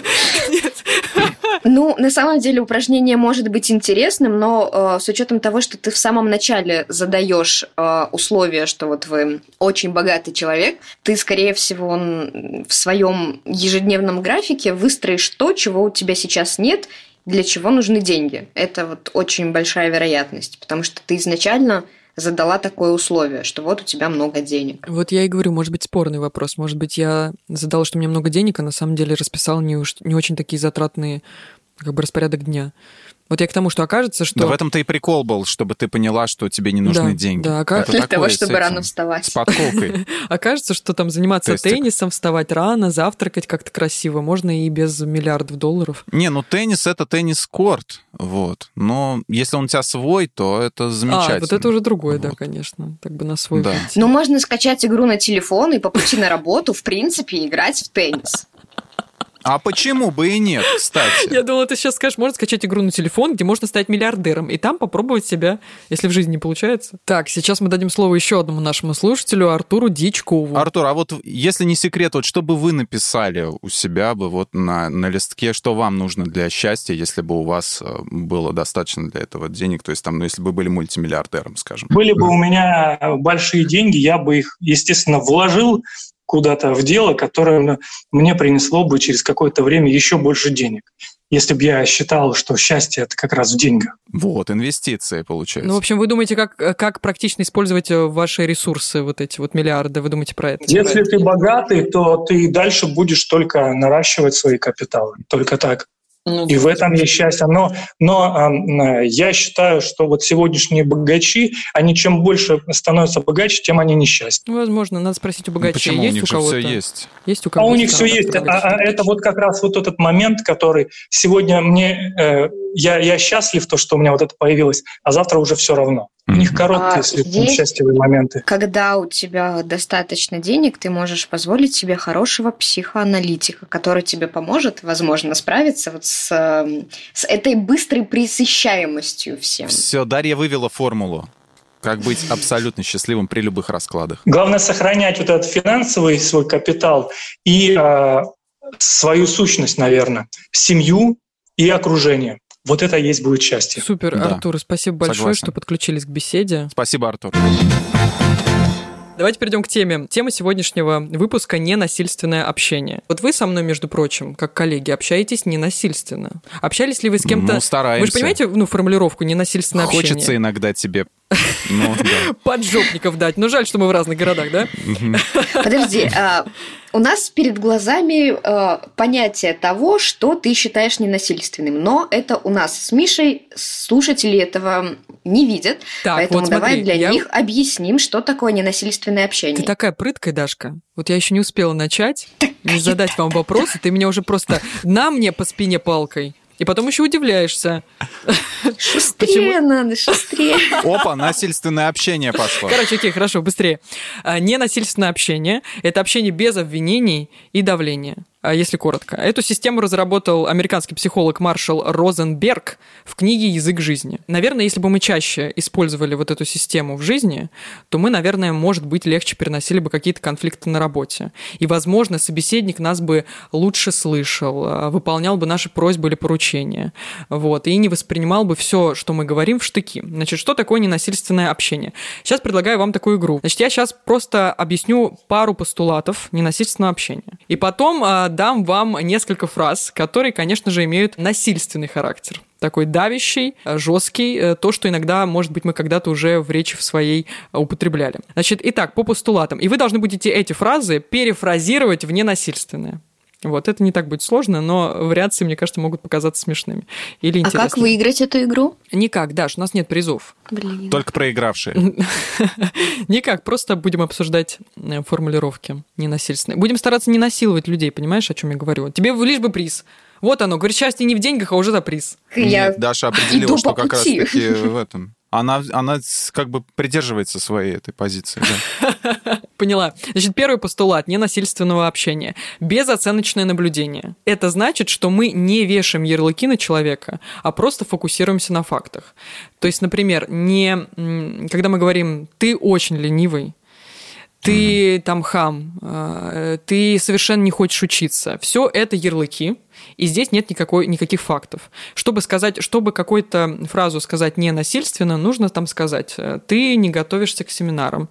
Ну, на самом деле упражнение может быть интересным, но э, с учетом того, что ты в самом начале задаешь э, условия, что вот вы очень богатый человек, ты, скорее всего, н- в своем ежедневном графике выстроишь то, чего у тебя сейчас нет, для чего нужны деньги. Это вот очень большая вероятность, потому что ты изначально задала такое условие, что вот у тебя много денег. Вот я и говорю, может быть, спорный вопрос. Может быть, я задала, что у меня много денег, а на самом деле расписала не, уж, не очень такие затратные как бы распорядок дня. Вот я к тому, что окажется, что... Да в этом-то и прикол был, чтобы ты поняла, что тебе не нужны Да, деньги. да, ока- Это Для такое того, чтобы этим, рано вставать. С подколкой. *laughs* Окажется, что там заниматься Тестик. теннисом, вставать рано, завтракать как-то красиво, можно и без миллиардов долларов. Не, ну теннис это теннис-корт, вот. Но если он у тебя свой, то это замечательно. А, вот это уже другое, да, конечно. Так бы на свой Да. выйти. Ну, можно скачать игру на телефон и по пути на работу, в принципе, играть в теннис. А почему бы и нет, кстати? Я думала, ты сейчас скажешь, можно скачать игру на телефон, где можно стать миллиардером, и там попробовать себя, если в жизни не получается. Так, сейчас мы дадим слово еще одному нашему слушателю, Артуру Дичкову. Артур, а вот если не секрет, вот что бы вы написали у себя бы вот на, на листке, что вам нужно для счастья, если бы у вас э, было достаточно для этого денег, то есть там, ну, если бы вы были мультимиллиардером, скажем. Были бы у меня большие деньги, я бы их, естественно, вложил куда-то в дело, которое мне принесло бы через какое-то время еще больше денег. Если бы я считал, что счастье это как раз в деньгах. Вот, инвестиции, получается. Ну, в общем, вы думаете, как, как практично использовать э, ваши ресурсы, вот эти вот миллиарды? Вы думаете про это? Если ты богатый, то ты дальше будешь только наращивать свои капиталы. Только так. Ну, И в этом есть счастье. Но, но э, я считаю, что вот сегодняшние богачи, они чем больше становятся богаче, тем они несчастнее. Ну, возможно, надо спросить у Ну, богачей. почему? есть у них у же кого-то? все есть. Есть у А кого-то? у них все есть. А, а это вот как раз вот этот момент, который сегодня мне э, я, я счастлив, то, что у меня вот это появилось, а завтра уже все равно. У них короткие А слишком есть- счастливые моменты. Когда у тебя достаточно денег, ты можешь позволить себе хорошего психоаналитика, который тебе поможет, возможно, справиться вот с, эм, с этой быстрой присыщаемостью всем. Все, Дарья вывела формулу. Как быть абсолютно счастливым при любых раскладах. Главное сохранять вот этот финансовый свой капитал и э, свою сущность, наверное, семью и окружение. Вот это и есть будет счастье. Супер, Да. Артур, спасибо большое, Согласен. что подключились к беседе. Спасибо, Артур. Давайте перейдем к теме. Тема сегодняшнего выпуска – ненасильственное общение. Вот вы со мной, между прочим, как коллеги, общаетесь ненасильственно. Общались ли вы с кем-то... Ну, стараемся. Вы же понимаете, ну, формулировку «ненасильственное Хочется общение»? иногда тебе... Ну, *laughs* да. Поджопников дать. Ну, жаль, что мы в разных городах, да? Подожди, *laughs* а, у нас перед глазами а, понятие того, что ты считаешь ненасильственным, но это у нас с Мишей слушатели этого не видят, Так, поэтому вот давай смотри, для я- них объясним, что такое ненасильственное общение. Ты такая прыткая, Дашка. Вот я еще не успела начать, не задать вам вопросы, ты меня уже просто на мне по спине палкой. И потом еще удивляешься. Шустрее надо, шустрее. Опа, насильственное общение пошло. Короче, окей, хорошо, быстрее. А, Ненасильственное общение – это общение без обвинений и давления, если коротко. Эту систему разработал американский психолог Маршал Розенберг в книге «Язык жизни». Наверное, если бы мы чаще использовали вот эту систему в жизни, то мы, наверное, может быть, легче переносили бы какие-то конфликты на работе. И, возможно, собеседник нас бы лучше слышал, а, выполнял бы наши просьбы или поручения. Вот, и не воспринимал бы все, что мы говорим, в штыки. Значит, что такое ненасильственное общение? Сейчас предлагаю вам такую игру. Значит, я сейчас просто объясню пару постулатов ненасильственного общения. И потом а, дам вам несколько фраз, которые, конечно же, имеют насильственный характер такой давящий, э, жесткий, э, то, что иногда, может быть, мы когда-то уже в речи в своей э, употребляли. Значит, итак, по постулатам. И вы должны будете эти фразы перефразировать в ненасильственное. Вот, это не так будет сложно, но вариации, мне кажется, могут показаться смешными или А интересными. как выиграть эту игру? Никак, Даш, у нас нет призов. Блин. Только проигравшие. *laughs* Никак, просто будем обсуждать э, формулировки ненасильственные. Будем стараться не насиловать людей, понимаешь, о чем я говорю? Тебе лишь бы приз. Вот оно, говорит, счастье не в деньгах, а уже за приз. Я Нет, Даша определила, что как раз пути. таки *laughs* в этом. Она, она как бы придерживается своей этой позиции. да. *laughs* Поняла. Значит, первый постулат ненасильственного общения. Безоценочное наблюдение. Это значит, что мы не вешаем ярлыки на человека, а просто фокусируемся на фактах. То есть, например, не, когда мы говорим «ты очень ленивый», ты там хам, э, ты совершенно не хочешь учиться. Все это ярлыки, и здесь нет никакой, никаких фактов. Чтобы сказать, чтобы какую-то фразу сказать ненасильственно, нужно там сказать, э, ты не готовишься к семинарам,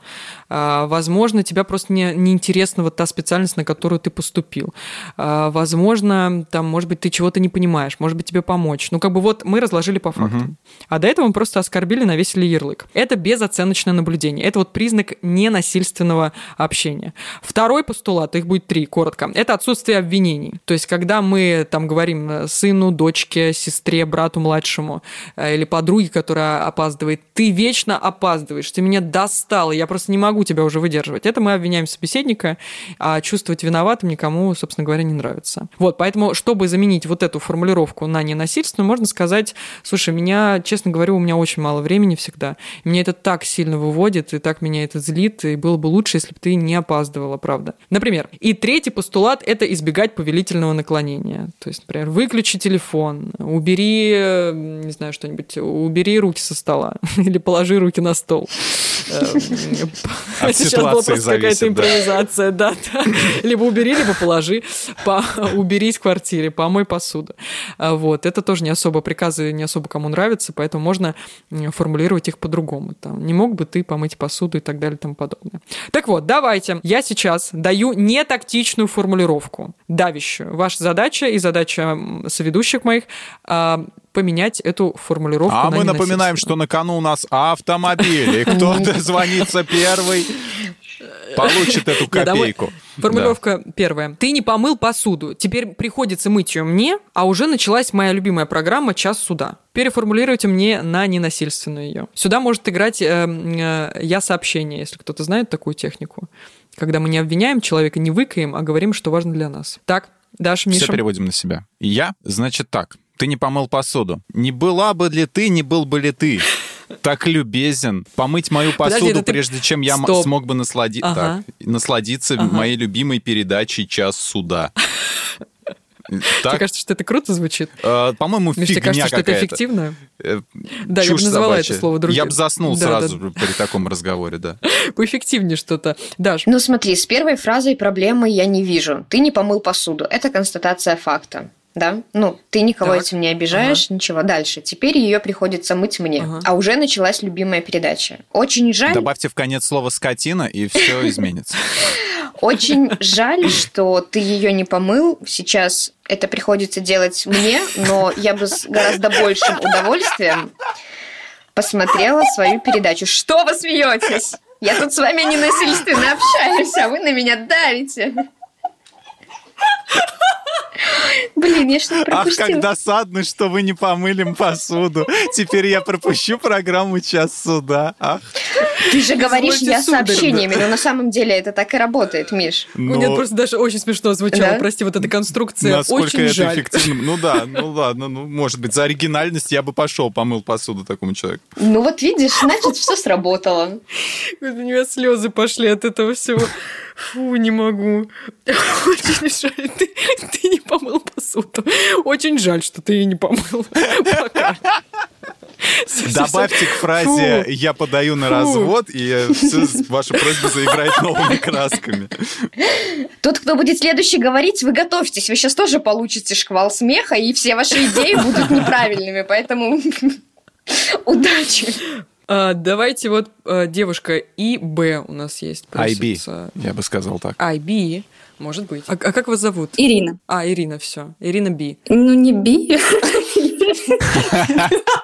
А, возможно, тебя просто не, неинтересна вот та специальность, на которую ты поступил. А, Возможно, там, может быть, ты чего-то не понимаешь, может быть, тебе помочь. Ну, как бы вот мы разложили по фактам. А до этого мы просто оскорбили, навесили ярлык. Это безоценочное наблюдение. Это вот признак ненасильственного общения. Второй постулат, их будет три, коротко, это отсутствие обвинений. То есть, когда мы там говорим э, сыну, дочке, сестре, брату младшему э, или подруге, которая опаздывает, ты вечно опаздываешь, ты меня достал, я просто не могу тебя уже выдерживать. Это мы обвиняем собеседника, а чувствовать виноватым никому, собственно говоря, не нравится. Вот, поэтому, чтобы заменить вот эту формулировку на ненасильственную, можно сказать, слушай, меня, честно говоря, у меня очень мало времени всегда, меня это так сильно выводит, и так меня это злит, и было бы лучше, если бы ты не опаздывала, правда. Например. И третий постулат – это избегать повелительного наклонения. То есть, например, выключи телефон, убери, не знаю, что-нибудь, убери руки со стола *laughs* или положи руки на стол. Эм, От *laughs* Сейчас была просто какая-то импровизация, *laughs* да. Либо убери, либо положи, по- уберись в квартире, помой посуду. А Вот, это тоже не особо, приказы не особо кому нравятся, поэтому можно формулировать их по-другому. Там, не мог бы ты помыть посуду и так далее и тому подобное. Так вот, давайте, я сейчас даю нетактичную формулировку, давящую. Ваша задача и задача соведущих моих а, поменять эту формулировку А на мы напоминаем, что на кону у нас автомобиль, и *laughs* кто дозвонится первый, получит эту домой- копейку. Формулировка первая. Ты не помыл посуду. Теперь приходится мыть ее мне, а уже началась моя любимая программа «Час суда». Переформулируйте мне на ненасильственную ее. Сюда может играть э, э, «я сообщение», если кто-то знает такую технику. Когда мы не обвиняем человека, не выкаем, а говорим, что важно для нас. Так, Даша, Все Миша. переводим на себя. Я, значит так. Ты не помыл посуду. Не была бы ли ты, не был бы ли ты так любезен помыть мою посуду, Подожди, это ты- прежде чем я Стоп. смог бы наслади- Ага. так, насладиться Ага. моей любимой передачей «Час суда». Тебе Так, кажется, что это круто звучит? э, по-моему, тебе фигня кажется, что это какая-то. эффективно? Э, Да, я бы назвала собачья. это слово другим. Я бы заснул Да, сразу да. при таком разговоре, да. *laughs* Поэффективнее что-то. Даш, Ну смотри, с первой фразой проблемы я не вижу. Ты не помыл посуду. Это констатация факта. Да? Ну, ты никого Так. этим не обижаешь, ничего. Дальше. Теперь ее приходится мыть мне. Ага. А уже началась любимая передача. Очень жаль, Добавьте в конец слово «скотина», и все *laughs* изменится. очень жаль, что ты ее не помыл. Сейчас это приходится делать мне, но я бы с гораздо большим удовольствием посмотрела свою передачу. Что вы смеетесь? Я тут с вами ненасильственно общаюсь, а вы на меня давите. Блин, я что Ах, пропустила? как досадно, что вы не помыли посуду. Теперь я пропущу программу «Час суда». Ах, Ты же говоришь, я сударь. сообщениями, но на самом деле это так и работает, Миш. ну, нет, но просто даже очень смешно звучало. Да? Прости, вот эта конструкция. насколько очень это жаль. эффективно. Ну да, ну ладно, ну может быть, за оригинальность я бы пошел, помыл посуду такому человеку. Ну вот видишь, значит, все сработало. У меня слезы пошли от этого всего. Фу, не могу. *laughs* Очень жаль, ты, ты *laughs* не помыл посуду. Очень жаль, что ты ее не помыл. *laughs* Пока. Добавьте к фразе Фу. «я подаю на Фу. развод», и э, ваша просьба заиграет новыми красками. Тот, кто будет следующий говорить, вы готовьтесь. Вы сейчас тоже получите шквал смеха, и все ваши идеи будут неправильными. Поэтому *laughs* удачи. А, давайте вот а, девушка И Б у нас есть. IB, просится. я бы сказал так. IB, может быть. А, а как вас зовут? Ирина. А, Ирина, все. Ирина Би. Ну, не би. *laughs*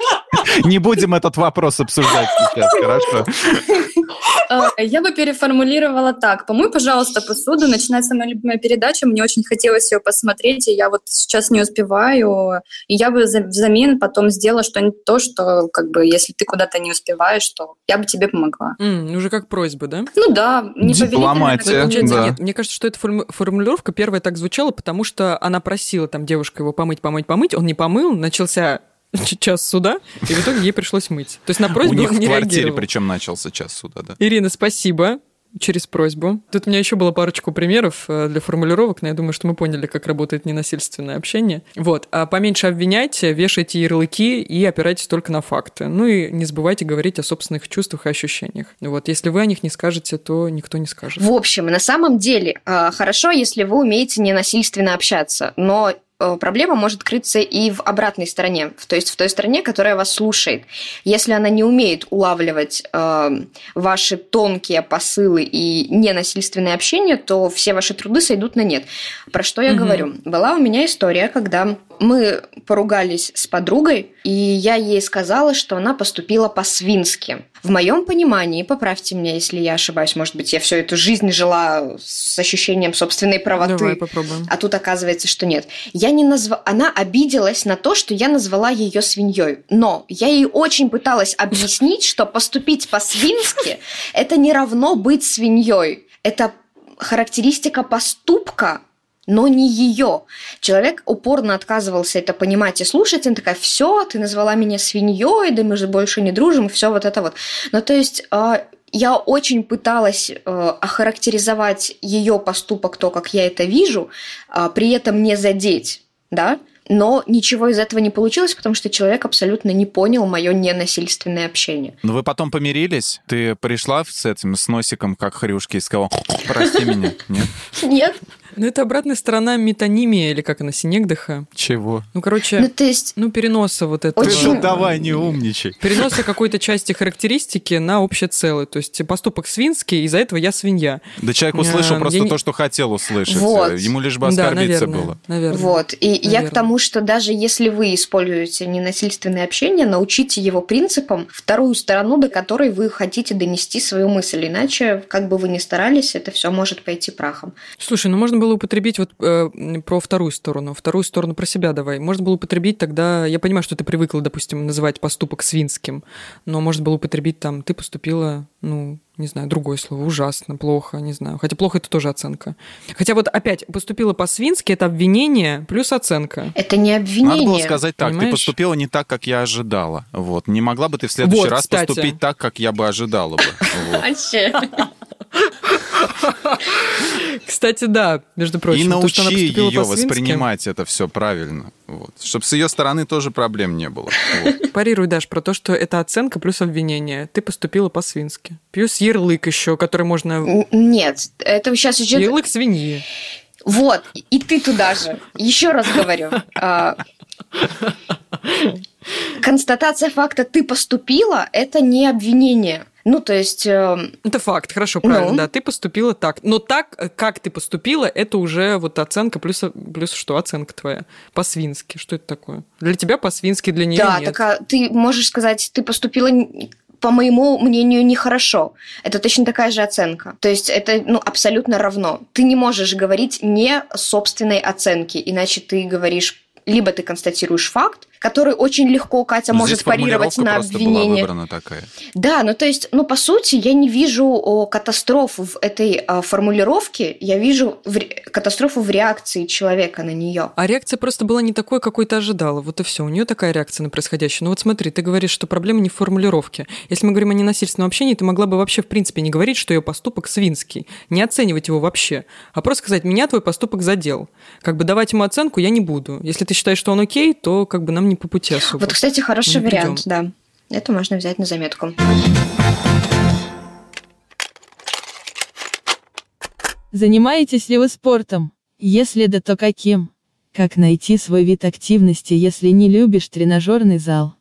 *laughs* Не будем этот вопрос обсуждать сейчас, хорошо? А, Я бы переформулировала так. Помой, пожалуйста, посуду. Начинается моя любимая передача. Мне очень хотелось ее посмотреть, и я вот сейчас не успеваю. И я бы за- взамен потом сделала что-нибудь то, что, как бы, если ты куда-то не успеваешь, то я бы тебе помогла. М, уже как просьба, да? Ну да, не Дипломатия, да. нет, мне кажется, что эта форму- формулировка первая так звучала, потому что она просила там девушка его помыть, помыть, помыть, он не помыл, начался час суда, и в итоге ей пришлось мыть. То есть на У просьбу них он в не квартире реагировал. причем начался час суда, да. Ирина, спасибо через просьбу. Тут у меня еще было парочку примеров э, для формулировок, но я думаю, что мы поняли, как работает ненасильственное общение. Вот. А поменьше обвиняйте, вешайте ярлыки и опирайтесь только на факты. Ну и не забывайте говорить о собственных чувствах и ощущениях. Вот. Если вы о них не скажете, то никто не скажет. В общем, на самом деле, э, хорошо, если вы умеете ненасильственно общаться, но проблема может крыться и в обратной стороне, то есть в той стороне, которая вас слушает. Если она не умеет улавливать э, ваши тонкие посылы и ненасильственное общение, то все ваши труды сойдут на нет. Про что я Мгм. говорю? Была у меня история, когда мы поругались с подругой, и я ей сказала, что она поступила по-свински. В моем понимании, поправьте меня, если я ошибаюсь, может быть, я всю эту жизнь жила с ощущением собственной правоты. Давай попробуем. А тут оказывается, что нет. Я не назва... Она обиделась на то, что я назвала ее свиньей. Но я ей очень пыталась объяснить, что поступить по-свински это не равно быть свиньей. Это характеристика поступка, но не ее. Человек упорно отказывался это понимать и слушать. Она такая, все, ты назвала меня свиньей, да мы же больше не дружим, все вот это вот. Ну, то есть а, я очень пыталась э, охарактеризовать ее поступок, то, как я это вижу, а, при этом не задеть, да, но ничего из этого не получилось, потому что человек абсолютно не понял мое ненасильственное общение. Но вы потом помирились? Ты пришла с этим, с носиком, как хрюшки, и сказала, прости меня. Нет? Нет. Ну, это обратная сторона метонимии, или как она, синегдыха. Чего? Ну, короче, Ну, то есть, ну, переноса вот этого. Ты Очень- ну давай, не умничай. Переноса какой-то части характеристики на общее целое. То есть поступок свинский, из-за этого я свинья. Да человек услышал Эм, просто я не- то, что хотел услышать. Вот. Ему лишь бы да, оскорбиться наверное, было. наверное. Вот. И я Наверное. к тому, что даже если вы используете ненасильственное общение, научите его принципам вторую сторону, до которой вы хотите донести свою мысль. Иначе, как бы вы ни старались, это все может пойти прахом. Слушай, ну можно можно было употребить вот э, про вторую сторону, вторую сторону про себя давай. Можно было употребить тогда, я понимаю, что ты привыкла, допустим, называть поступок свинским, но можно было употребить там, ты поступила, ну, не знаю, другое слово, ужасно, плохо, не знаю. Хотя плохо это тоже оценка. Хотя вот опять поступила по-свински, это обвинение плюс оценка. Это не обвинение. Надо было сказать так, Понимаешь? ты поступила не так, как я ожидала. Вот. Не могла бы ты в следующий Вот, раз кстати. поступить так, как я бы ожидала бы. *laughs* Вообще. Кстати, да, между прочим. И то, научи поступила ее воспринимать это все правильно. Вот. Чтобы с ее стороны тоже проблем не было. Вот. Парируй, Даш, про то, что это оценка плюс обвинение. Ты поступила по-свински. Плюс ярлык еще, который можно... Нет, это сейчас идет... Ярлык свиньи. Вот, и ты туда же. Еще раз говорю. а, Констатация факта «ты поступила» — это не обвинение. Ну, то есть... э, Это факт, хорошо, правильно, Ну. да. Ты поступила так. Но так, как ты поступила, это уже вот оценка плюс, плюс что? Оценка твоя. По-свински. Что это такое? Для тебя по-свински, для нее Да, нет. так а ты можешь сказать, ты поступила, по моему мнению, нехорошо. Это точно такая же оценка. То есть это ну, абсолютно равно. Ты не можешь говорить не собственной оценки, иначе ты говоришь либо ты констатируешь факт, который очень легко Катя Ну, может здесь парировать на была обвинение. выбрана такая. Да, ну то есть, ну по сути, я не вижу катастрофу в этой а, формулировке, я вижу в ре- катастрофу в реакции человека на нее. А реакция просто была не такой, какой ты ожидала. Вот и все. У нее такая реакция на происходящее. Ну вот смотри, ты говоришь, что проблема не в формулировке. Если мы говорим о ненасильственном общении, ты могла бы вообще в принципе не говорить, что ее поступок свинский, не оценивать его вообще, а просто сказать, меня твой поступок задел. Как бы давать ему оценку я не буду. Если ты считаешь, что он окей, то как бы нам не по пути особо. Вот, кстати, хороший вариант, да. Это можно взять на заметку. Занимаетесь ли вы спортом? Если да, то каким? Как найти свой вид активности, если не любишь тренажерный зал?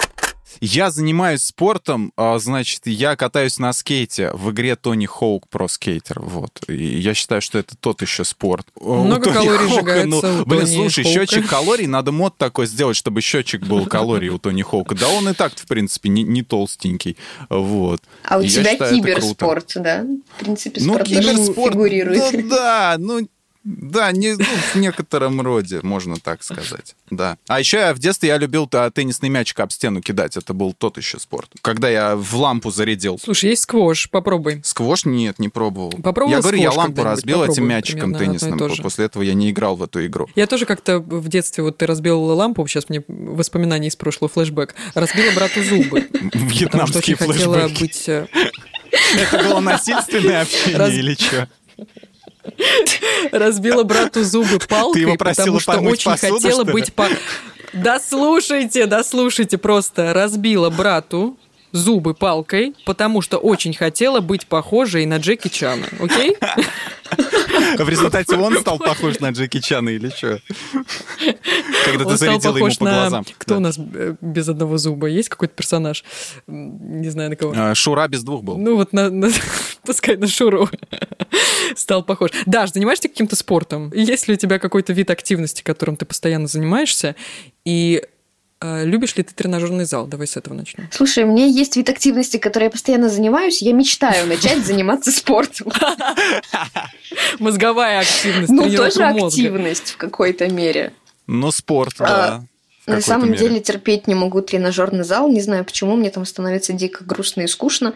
Я занимаюсь спортом, а, значит, я катаюсь на скейте в игре Тони Хоук про скейтер. Вот. И я считаю, что это тот еще спорт. У Много Тони калорий Хоука, сжигается ну, у Блин, Тони слушай, Хоука. счетчик калорий, надо мод такой сделать, чтобы счетчик был калорий у Тони Хоука. Да он и так, в принципе, не, не толстенький. Вот. А у И тебя считаю, киберспорт, да? В принципе, Ну, спорт не киберспорт, фигурирует. да, да, ну, да, не, ну, в некотором роде, можно так сказать, да. А еще я в детстве я любил а, теннисный мячик об стену кидать, это был тот еще спорт. Когда я в лампу зарядил. Слушай, есть сквош, попробуй. Сквош нет, не пробовал. Попробовал я говорю, я лампу разбил этим мячиком примерно и теннисным. то же. После этого я не играл в эту игру. Я тоже как-то в детстве, вот ты разбила лампу, сейчас мне воспоминания из прошлого флешбэк, разбила брату зубы. *laughs* Потому что Вьетнамские хотела быть... э, Это было насильственное *laughs* общение или что? Разбила брату зубы палкой, Ты его потому что очень посуду, хотела что быть по... Да слушайте, да слушайте, просто разбила брату зубы палкой, потому что очень хотела быть похожей на Джеки Чана, окей? *laughs* В результате он стал похож *laughs* на Джеки Чана или что? Когда ты зарядила ему по глазам. Кто у нас э, без одного зуба? Есть какой-то персонаж? Не знаю, на кого. А, Шура без двух был. Ну вот, *laughs* пускай на Шуру стал похож. Даш, занимаешься каким-то спортом? Есть ли у тебя какой-то вид активности, которым ты постоянно занимаешься? И любишь ли ты тренажерный зал? Давай с этого начнем. Слушай, у меня есть вид активности, которой я постоянно занимаюсь. Я мечтаю начать заниматься спортом. *laughs* Мозговая активность, Ну, тоже активность в какой-то мере. Ну, спорт, А, да. На самом мере. деле терпеть не могу тренажерный зал. Не знаю почему, мне там становится дико грустно и скучно.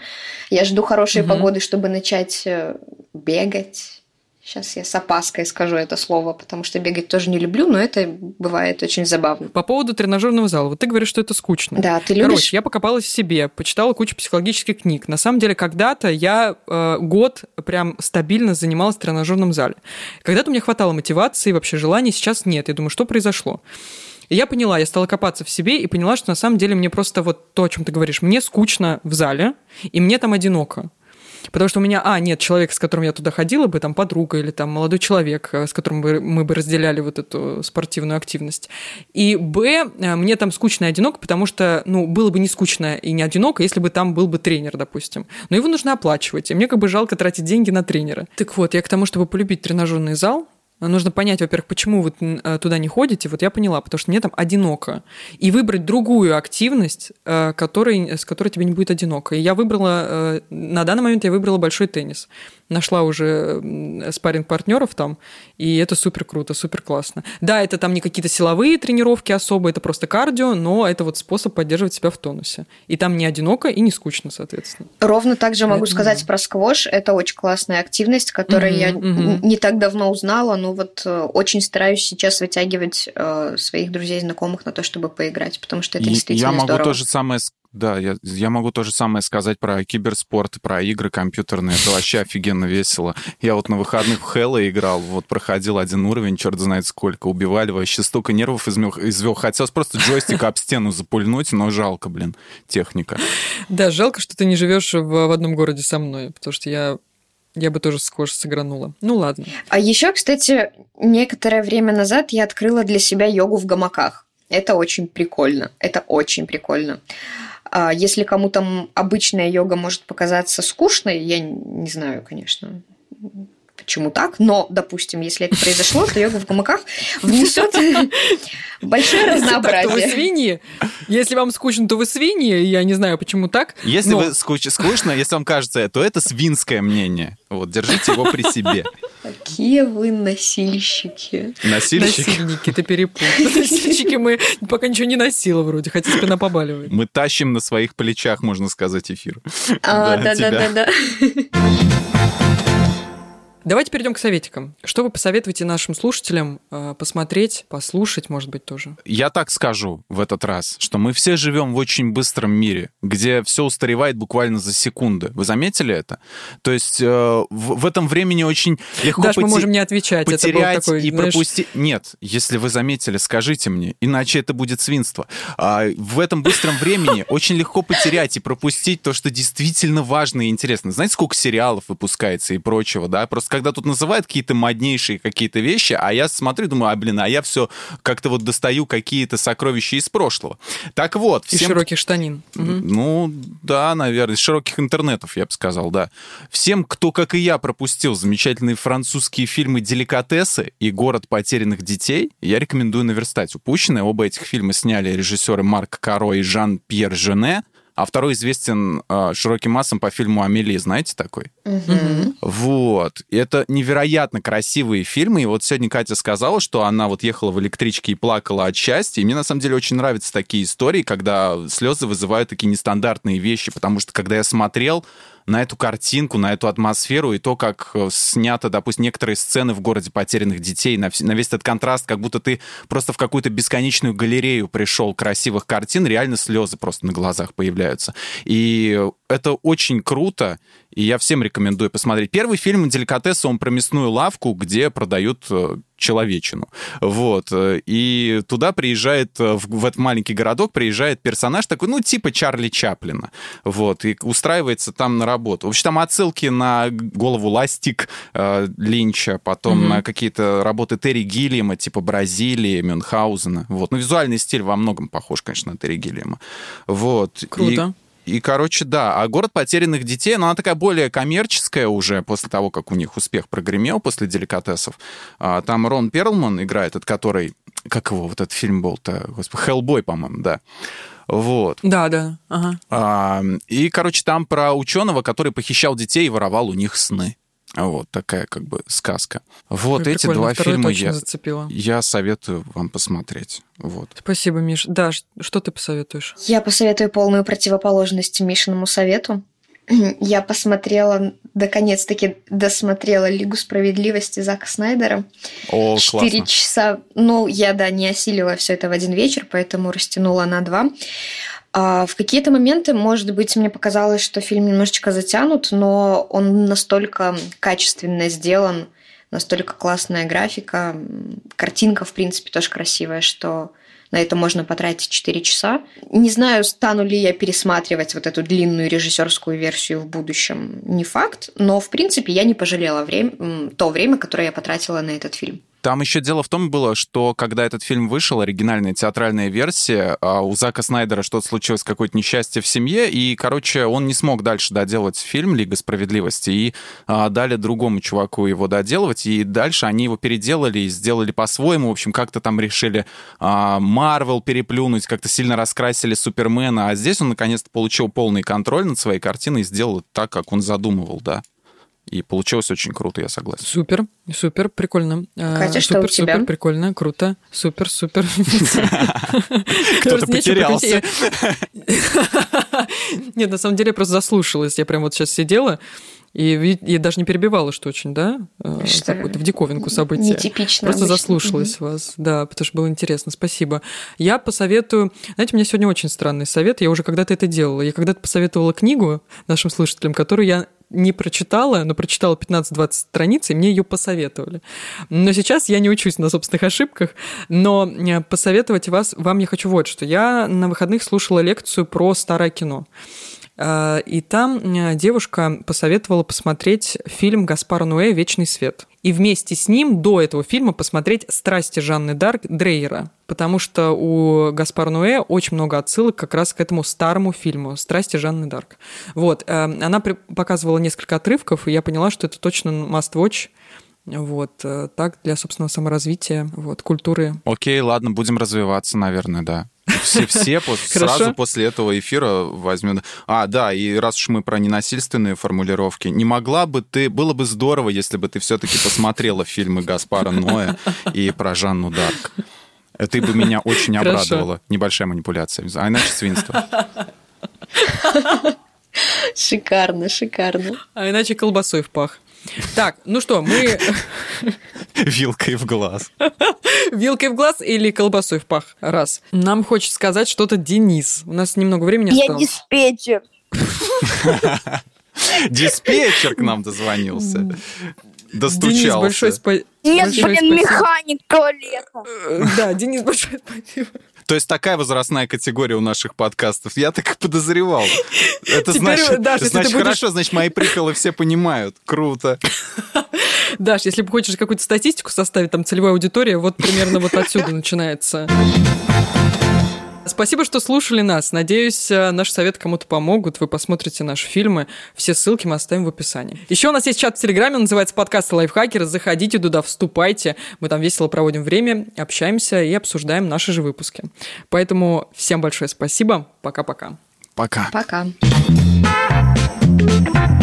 Я жду хорошей Мгм. погоды, чтобы начать э, бегать. Сейчас я с опаской скажу это слово, потому что бегать тоже не люблю, но это бывает очень забавно. По поводу тренажерного зала. Вот ты говоришь, что это скучно. Да, ты любишь? Короче, я покопалась в себе, почитала кучу психологических книг. На самом деле, когда-то я э, год прям стабильно занималась в тренажерном зале. Когда-то мне хватало мотивации, вообще желаний, сейчас нет. Я думаю, что произошло? И я поняла, я стала копаться в себе и поняла, что на самом деле мне просто вот то, о чем ты говоришь, мне скучно в зале, и мне там одиноко. Потому что у меня, а, нет человека, с которым я туда ходила бы, там подруга или там молодой человек, э, с которым бы мы бы разделяли вот эту спортивную активность. И, б, э, мне там скучно и одиноко, потому что, ну, было бы не скучно и не одиноко, если бы там был бы тренер, допустим. Но его нужно оплачивать, и мне как бы жалко тратить деньги на тренера. Так вот, я к тому, чтобы полюбить тренажерный зал, нужно понять, во-первых, почему вы э, туда не ходите. Вот я поняла, потому что мне там одиноко. И выбрать другую активность, э, который, с которой тебе не будет одиноко. И я выбрала, э, на данный момент я выбрала большой теннис нашла уже спаринг партнеров там, и это супер круто, супер классно. Да, это там не какие-то силовые тренировки особо, это просто кардио, но это вот способ поддерживать себя в тонусе. И там не одиноко и не скучно, соответственно. Ровно так же могу сказать про сквош. Это очень классная активность, которую я не так давно узнала, но вот э, очень стараюсь сейчас вытягивать э, своих друзей, знакомых на то, чтобы поиграть, потому что это действительно Я могу здорово. то же самое да, я, я могу то же самое сказать про киберспорт, про игры компьютерные. Это вообще офигенно весело. Я вот на выходных в Хэлло играл, вот проходил один уровень, черт знает сколько, убивали вообще столько нервов измех, извел. Хотелось просто джойстик об стену запульнуть, но жалко, блин, техника. Да, жалко, что ты не живешь в, в одном городе со мной, потому что я я бы тоже сквош сыгранула. Ну ладно. А еще, кстати, некоторое время назад я открыла для себя йогу в гамаках. Это очень прикольно. Это очень прикольно. А если кому-то обычная йога может показаться скучной, я не знаю, конечно, почему так, но, допустим, если это произошло, то йога в гамаках внесет *laughs* большое разнообразие. Так, вы свиньи. Если вам скучно, то вы свиньи. Я не знаю, почему так. Если вы скучно, если вам кажется, то это свинское мнение. Вот, держите его при себе. Какие вы носильщики. Носильщики? Насильники, ты перепутал. *laughs* Носильщики мы пока ничего не носила вроде, хотя спина побаливает. Мы тащим на своих плечах, можно сказать, эфир. Да-да-да. Давайте перейдем к советикам. Что вы посоветуете нашим слушателям э, посмотреть, послушать, может быть, тоже? Я так скажу в этот раз, что мы все живем в очень быстром мире, где все устаревает буквально за секунды. Вы заметили это? То есть э, в, в этом времени очень легко Даш, поте- мы можем не отвечать. потерять это такой, и знаешь... пропустить. Нет, если вы заметили, скажите мне, иначе это будет свинство. А, в этом быстром времени очень легко потерять и пропустить то, что действительно важно и интересно. Знаете, сколько сериалов выпускается и прочего, да? Просто когда тут называют какие-то моднейшие какие-то вещи, а я смотрю, думаю, а, блин, а я все как-то вот достаю какие-то сокровища из прошлого. Так вот. Всем... Из широких штанин. Ну, да, наверное, из широких интернетов, я бы сказал, да. Всем, кто, как и я, пропустил замечательные французские фильмы «Деликатесы» и «Город потерянных детей», я рекомендую наверстать упущенное. Оба этих фильма сняли режиссеры Марк Каро и Жан-Пьер Жене а второй известен э, широким массам по фильму «Амелия», знаете такой? Угу. Вот. И это невероятно красивые фильмы, и вот сегодня Катя сказала, что она вот ехала в электричке и плакала от счастья, и мне на самом деле очень нравятся такие истории, когда слезы вызывают такие нестандартные вещи, потому что когда я смотрел, на эту картинку, на эту атмосферу и то, как э, снято, допустим, некоторые сцены в городе потерянных детей, на, на весь этот контраст, как будто ты просто в какую-то бесконечную галерею пришел красивых картин, реально слезы просто на глазах появляются. И это очень круто, и я всем рекомендую посмотреть. Первый фильм «Деликатесы», он про мясную лавку, где продают э, человечину. Вот. И туда приезжает, э, в, в этот маленький городок приезжает персонаж такой, ну, типа Чарли Чаплина. Вот. И устраивается там на работу. В общем, там отсылки на голову Ластик э, Линча, потом mm-hmm. на какие-то работы Терри Гиллиама, типа Бразилии, Мюнхгаузена. Вот. Ну, визуальный стиль во многом похож, конечно, на Терри Гиллиама. Вот. Круто. И короче, да. А «Город потерянных детей», ну, она такая более коммерческая уже после того, как у них успех прогремел после «Деликатесов». А, там Рон Перлман играет, от которой... Как его вот этот фильм был-то? Господи, «Хеллбой», по-моему, да. Вот. Да, да. Ага. А, и, короче, там про ученого, который похищал детей и воровал у них сны. Вот такая как бы сказка. Вот Ой, эти два фильма я, зацепило. я советую вам посмотреть. Вот. Спасибо, Миш. Да, что ты посоветуешь? Я посоветую полную противоположность Мишиному совету. *clears throat* Я посмотрела, наконец-таки досмотрела Лигу справедливости Зака Снайдера. О, Четыре часа. Ну, я, да, не осилила все это в один вечер, поэтому растянула на два. А в какие-то моменты, может быть, мне показалось, что фильм немножечко затянут, но он настолько качественно сделан, настолько классная графика, картинка, в принципе, тоже красивая, что на это можно потратить 4 часа. Не знаю, стану ли я пересматривать вот эту длинную режиссерскую версию в будущем, не факт, но, в принципе, я не пожалела время, то время, которое я потратила на этот фильм. Там еще дело в том было, что когда этот фильм вышел, оригинальная театральная версия, а у Зака Снайдера что-то случилось, какое-то несчастье в семье, и, короче, он не смог дальше доделать фильм «Лига справедливости», и а, дали другому чуваку его доделывать, и дальше они его переделали и сделали по-своему, в общем, как-то там решили а, Марвел переплюнуть, как-то сильно раскрасили Супермена, а здесь он наконец-то получил полный контроль над своей картиной и сделал так, как он задумывал, да. И получилось очень круто, я согласен. Супер, супер, прикольно. А, Катя, супер, что у тебя? Супер, прикольно, круто, супер, супер. *laughs* Кто-то потерялся. Нет, на самом деле я просто заслушалась. Я прям вот сейчас сидела и, и даже не перебивала, что очень, да? Э, что в диковинку события. Нетипично. Просто обычно. заслушалась угу. вас, да, потому что было интересно. Спасибо. Я посоветую... Знаете, у меня сегодня очень странный совет. Я уже когда-то это делала. Я когда-то посоветовала книгу нашим слушателям, которую я не прочитала, но прочитала 15-20 страниц, и мне ее посоветовали. Но сейчас я не учусь на собственных ошибках, но э, посоветовать вас, вам я хочу вот что. Я на выходных слушала лекцию про старое кино. Э, и там э, девушка посоветовала посмотреть фильм Гаспара Ноэ «Вечный свет». И вместе с ним до этого фильма посмотреть «Страсти Жанны Дарк» Дрейера. Потому что у Гаспара Ноэ очень много отсылок как раз к этому старому фильму «Страсти Жанны Дарк». Вот. Э, она показывала несколько отрывков, и я поняла, что это точно must watch вот, так, для собственного саморазвития, вот, культуры. Окей, ладно, будем развиваться, наверное, да. Все, все *laughs* сразу после этого эфира возьмем. А, да, и раз уж мы про ненасильственные формулировки, не могла бы ты, было бы здорово, если бы ты все-таки посмотрела фильмы Гаспара Ноя и про Жанну Дарк. Это бы меня очень обрадовало. Небольшая манипуляция. А иначе свинство. Шикарно, шикарно. А иначе колбасой в пах. Так, ну что, мы... *laughs* Вилкой в глаз. *laughs* Вилкой в глаз или колбасой в пах? Раз. Нам хочет сказать что-то Денис. У нас немного времени осталось. Я диспетчер. *laughs* Диспетчер к нам дозвонился. Достучался. Денис, большое спасибо. Нет, блин, механик туалета. Э, да, Денис, большое спасибо. То есть такая возрастная категория у наших подкастов. Я так и подозревал. Это Теперь, значит, Даш, значит будешь... хорошо, значит, мои приколы все понимают. Круто. *laughs* Даш, если хочешь какую-то статистику составить, там целевая аудитория, вот примерно вот отсюда начинается. Спасибо, что слушали нас. Надеюсь, э, наши советы кому-то помогут. Вы посмотрите наши фильмы. Все ссылки мы оставим в описании. Еще у нас есть чат в Телеграме, называется подкаст «Лайфхакер». Заходите туда, вступайте. Мы там весело проводим время, общаемся и обсуждаем наши же выпуски. Поэтому всем большое спасибо. Пока-пока. Пока. Пока. Пока.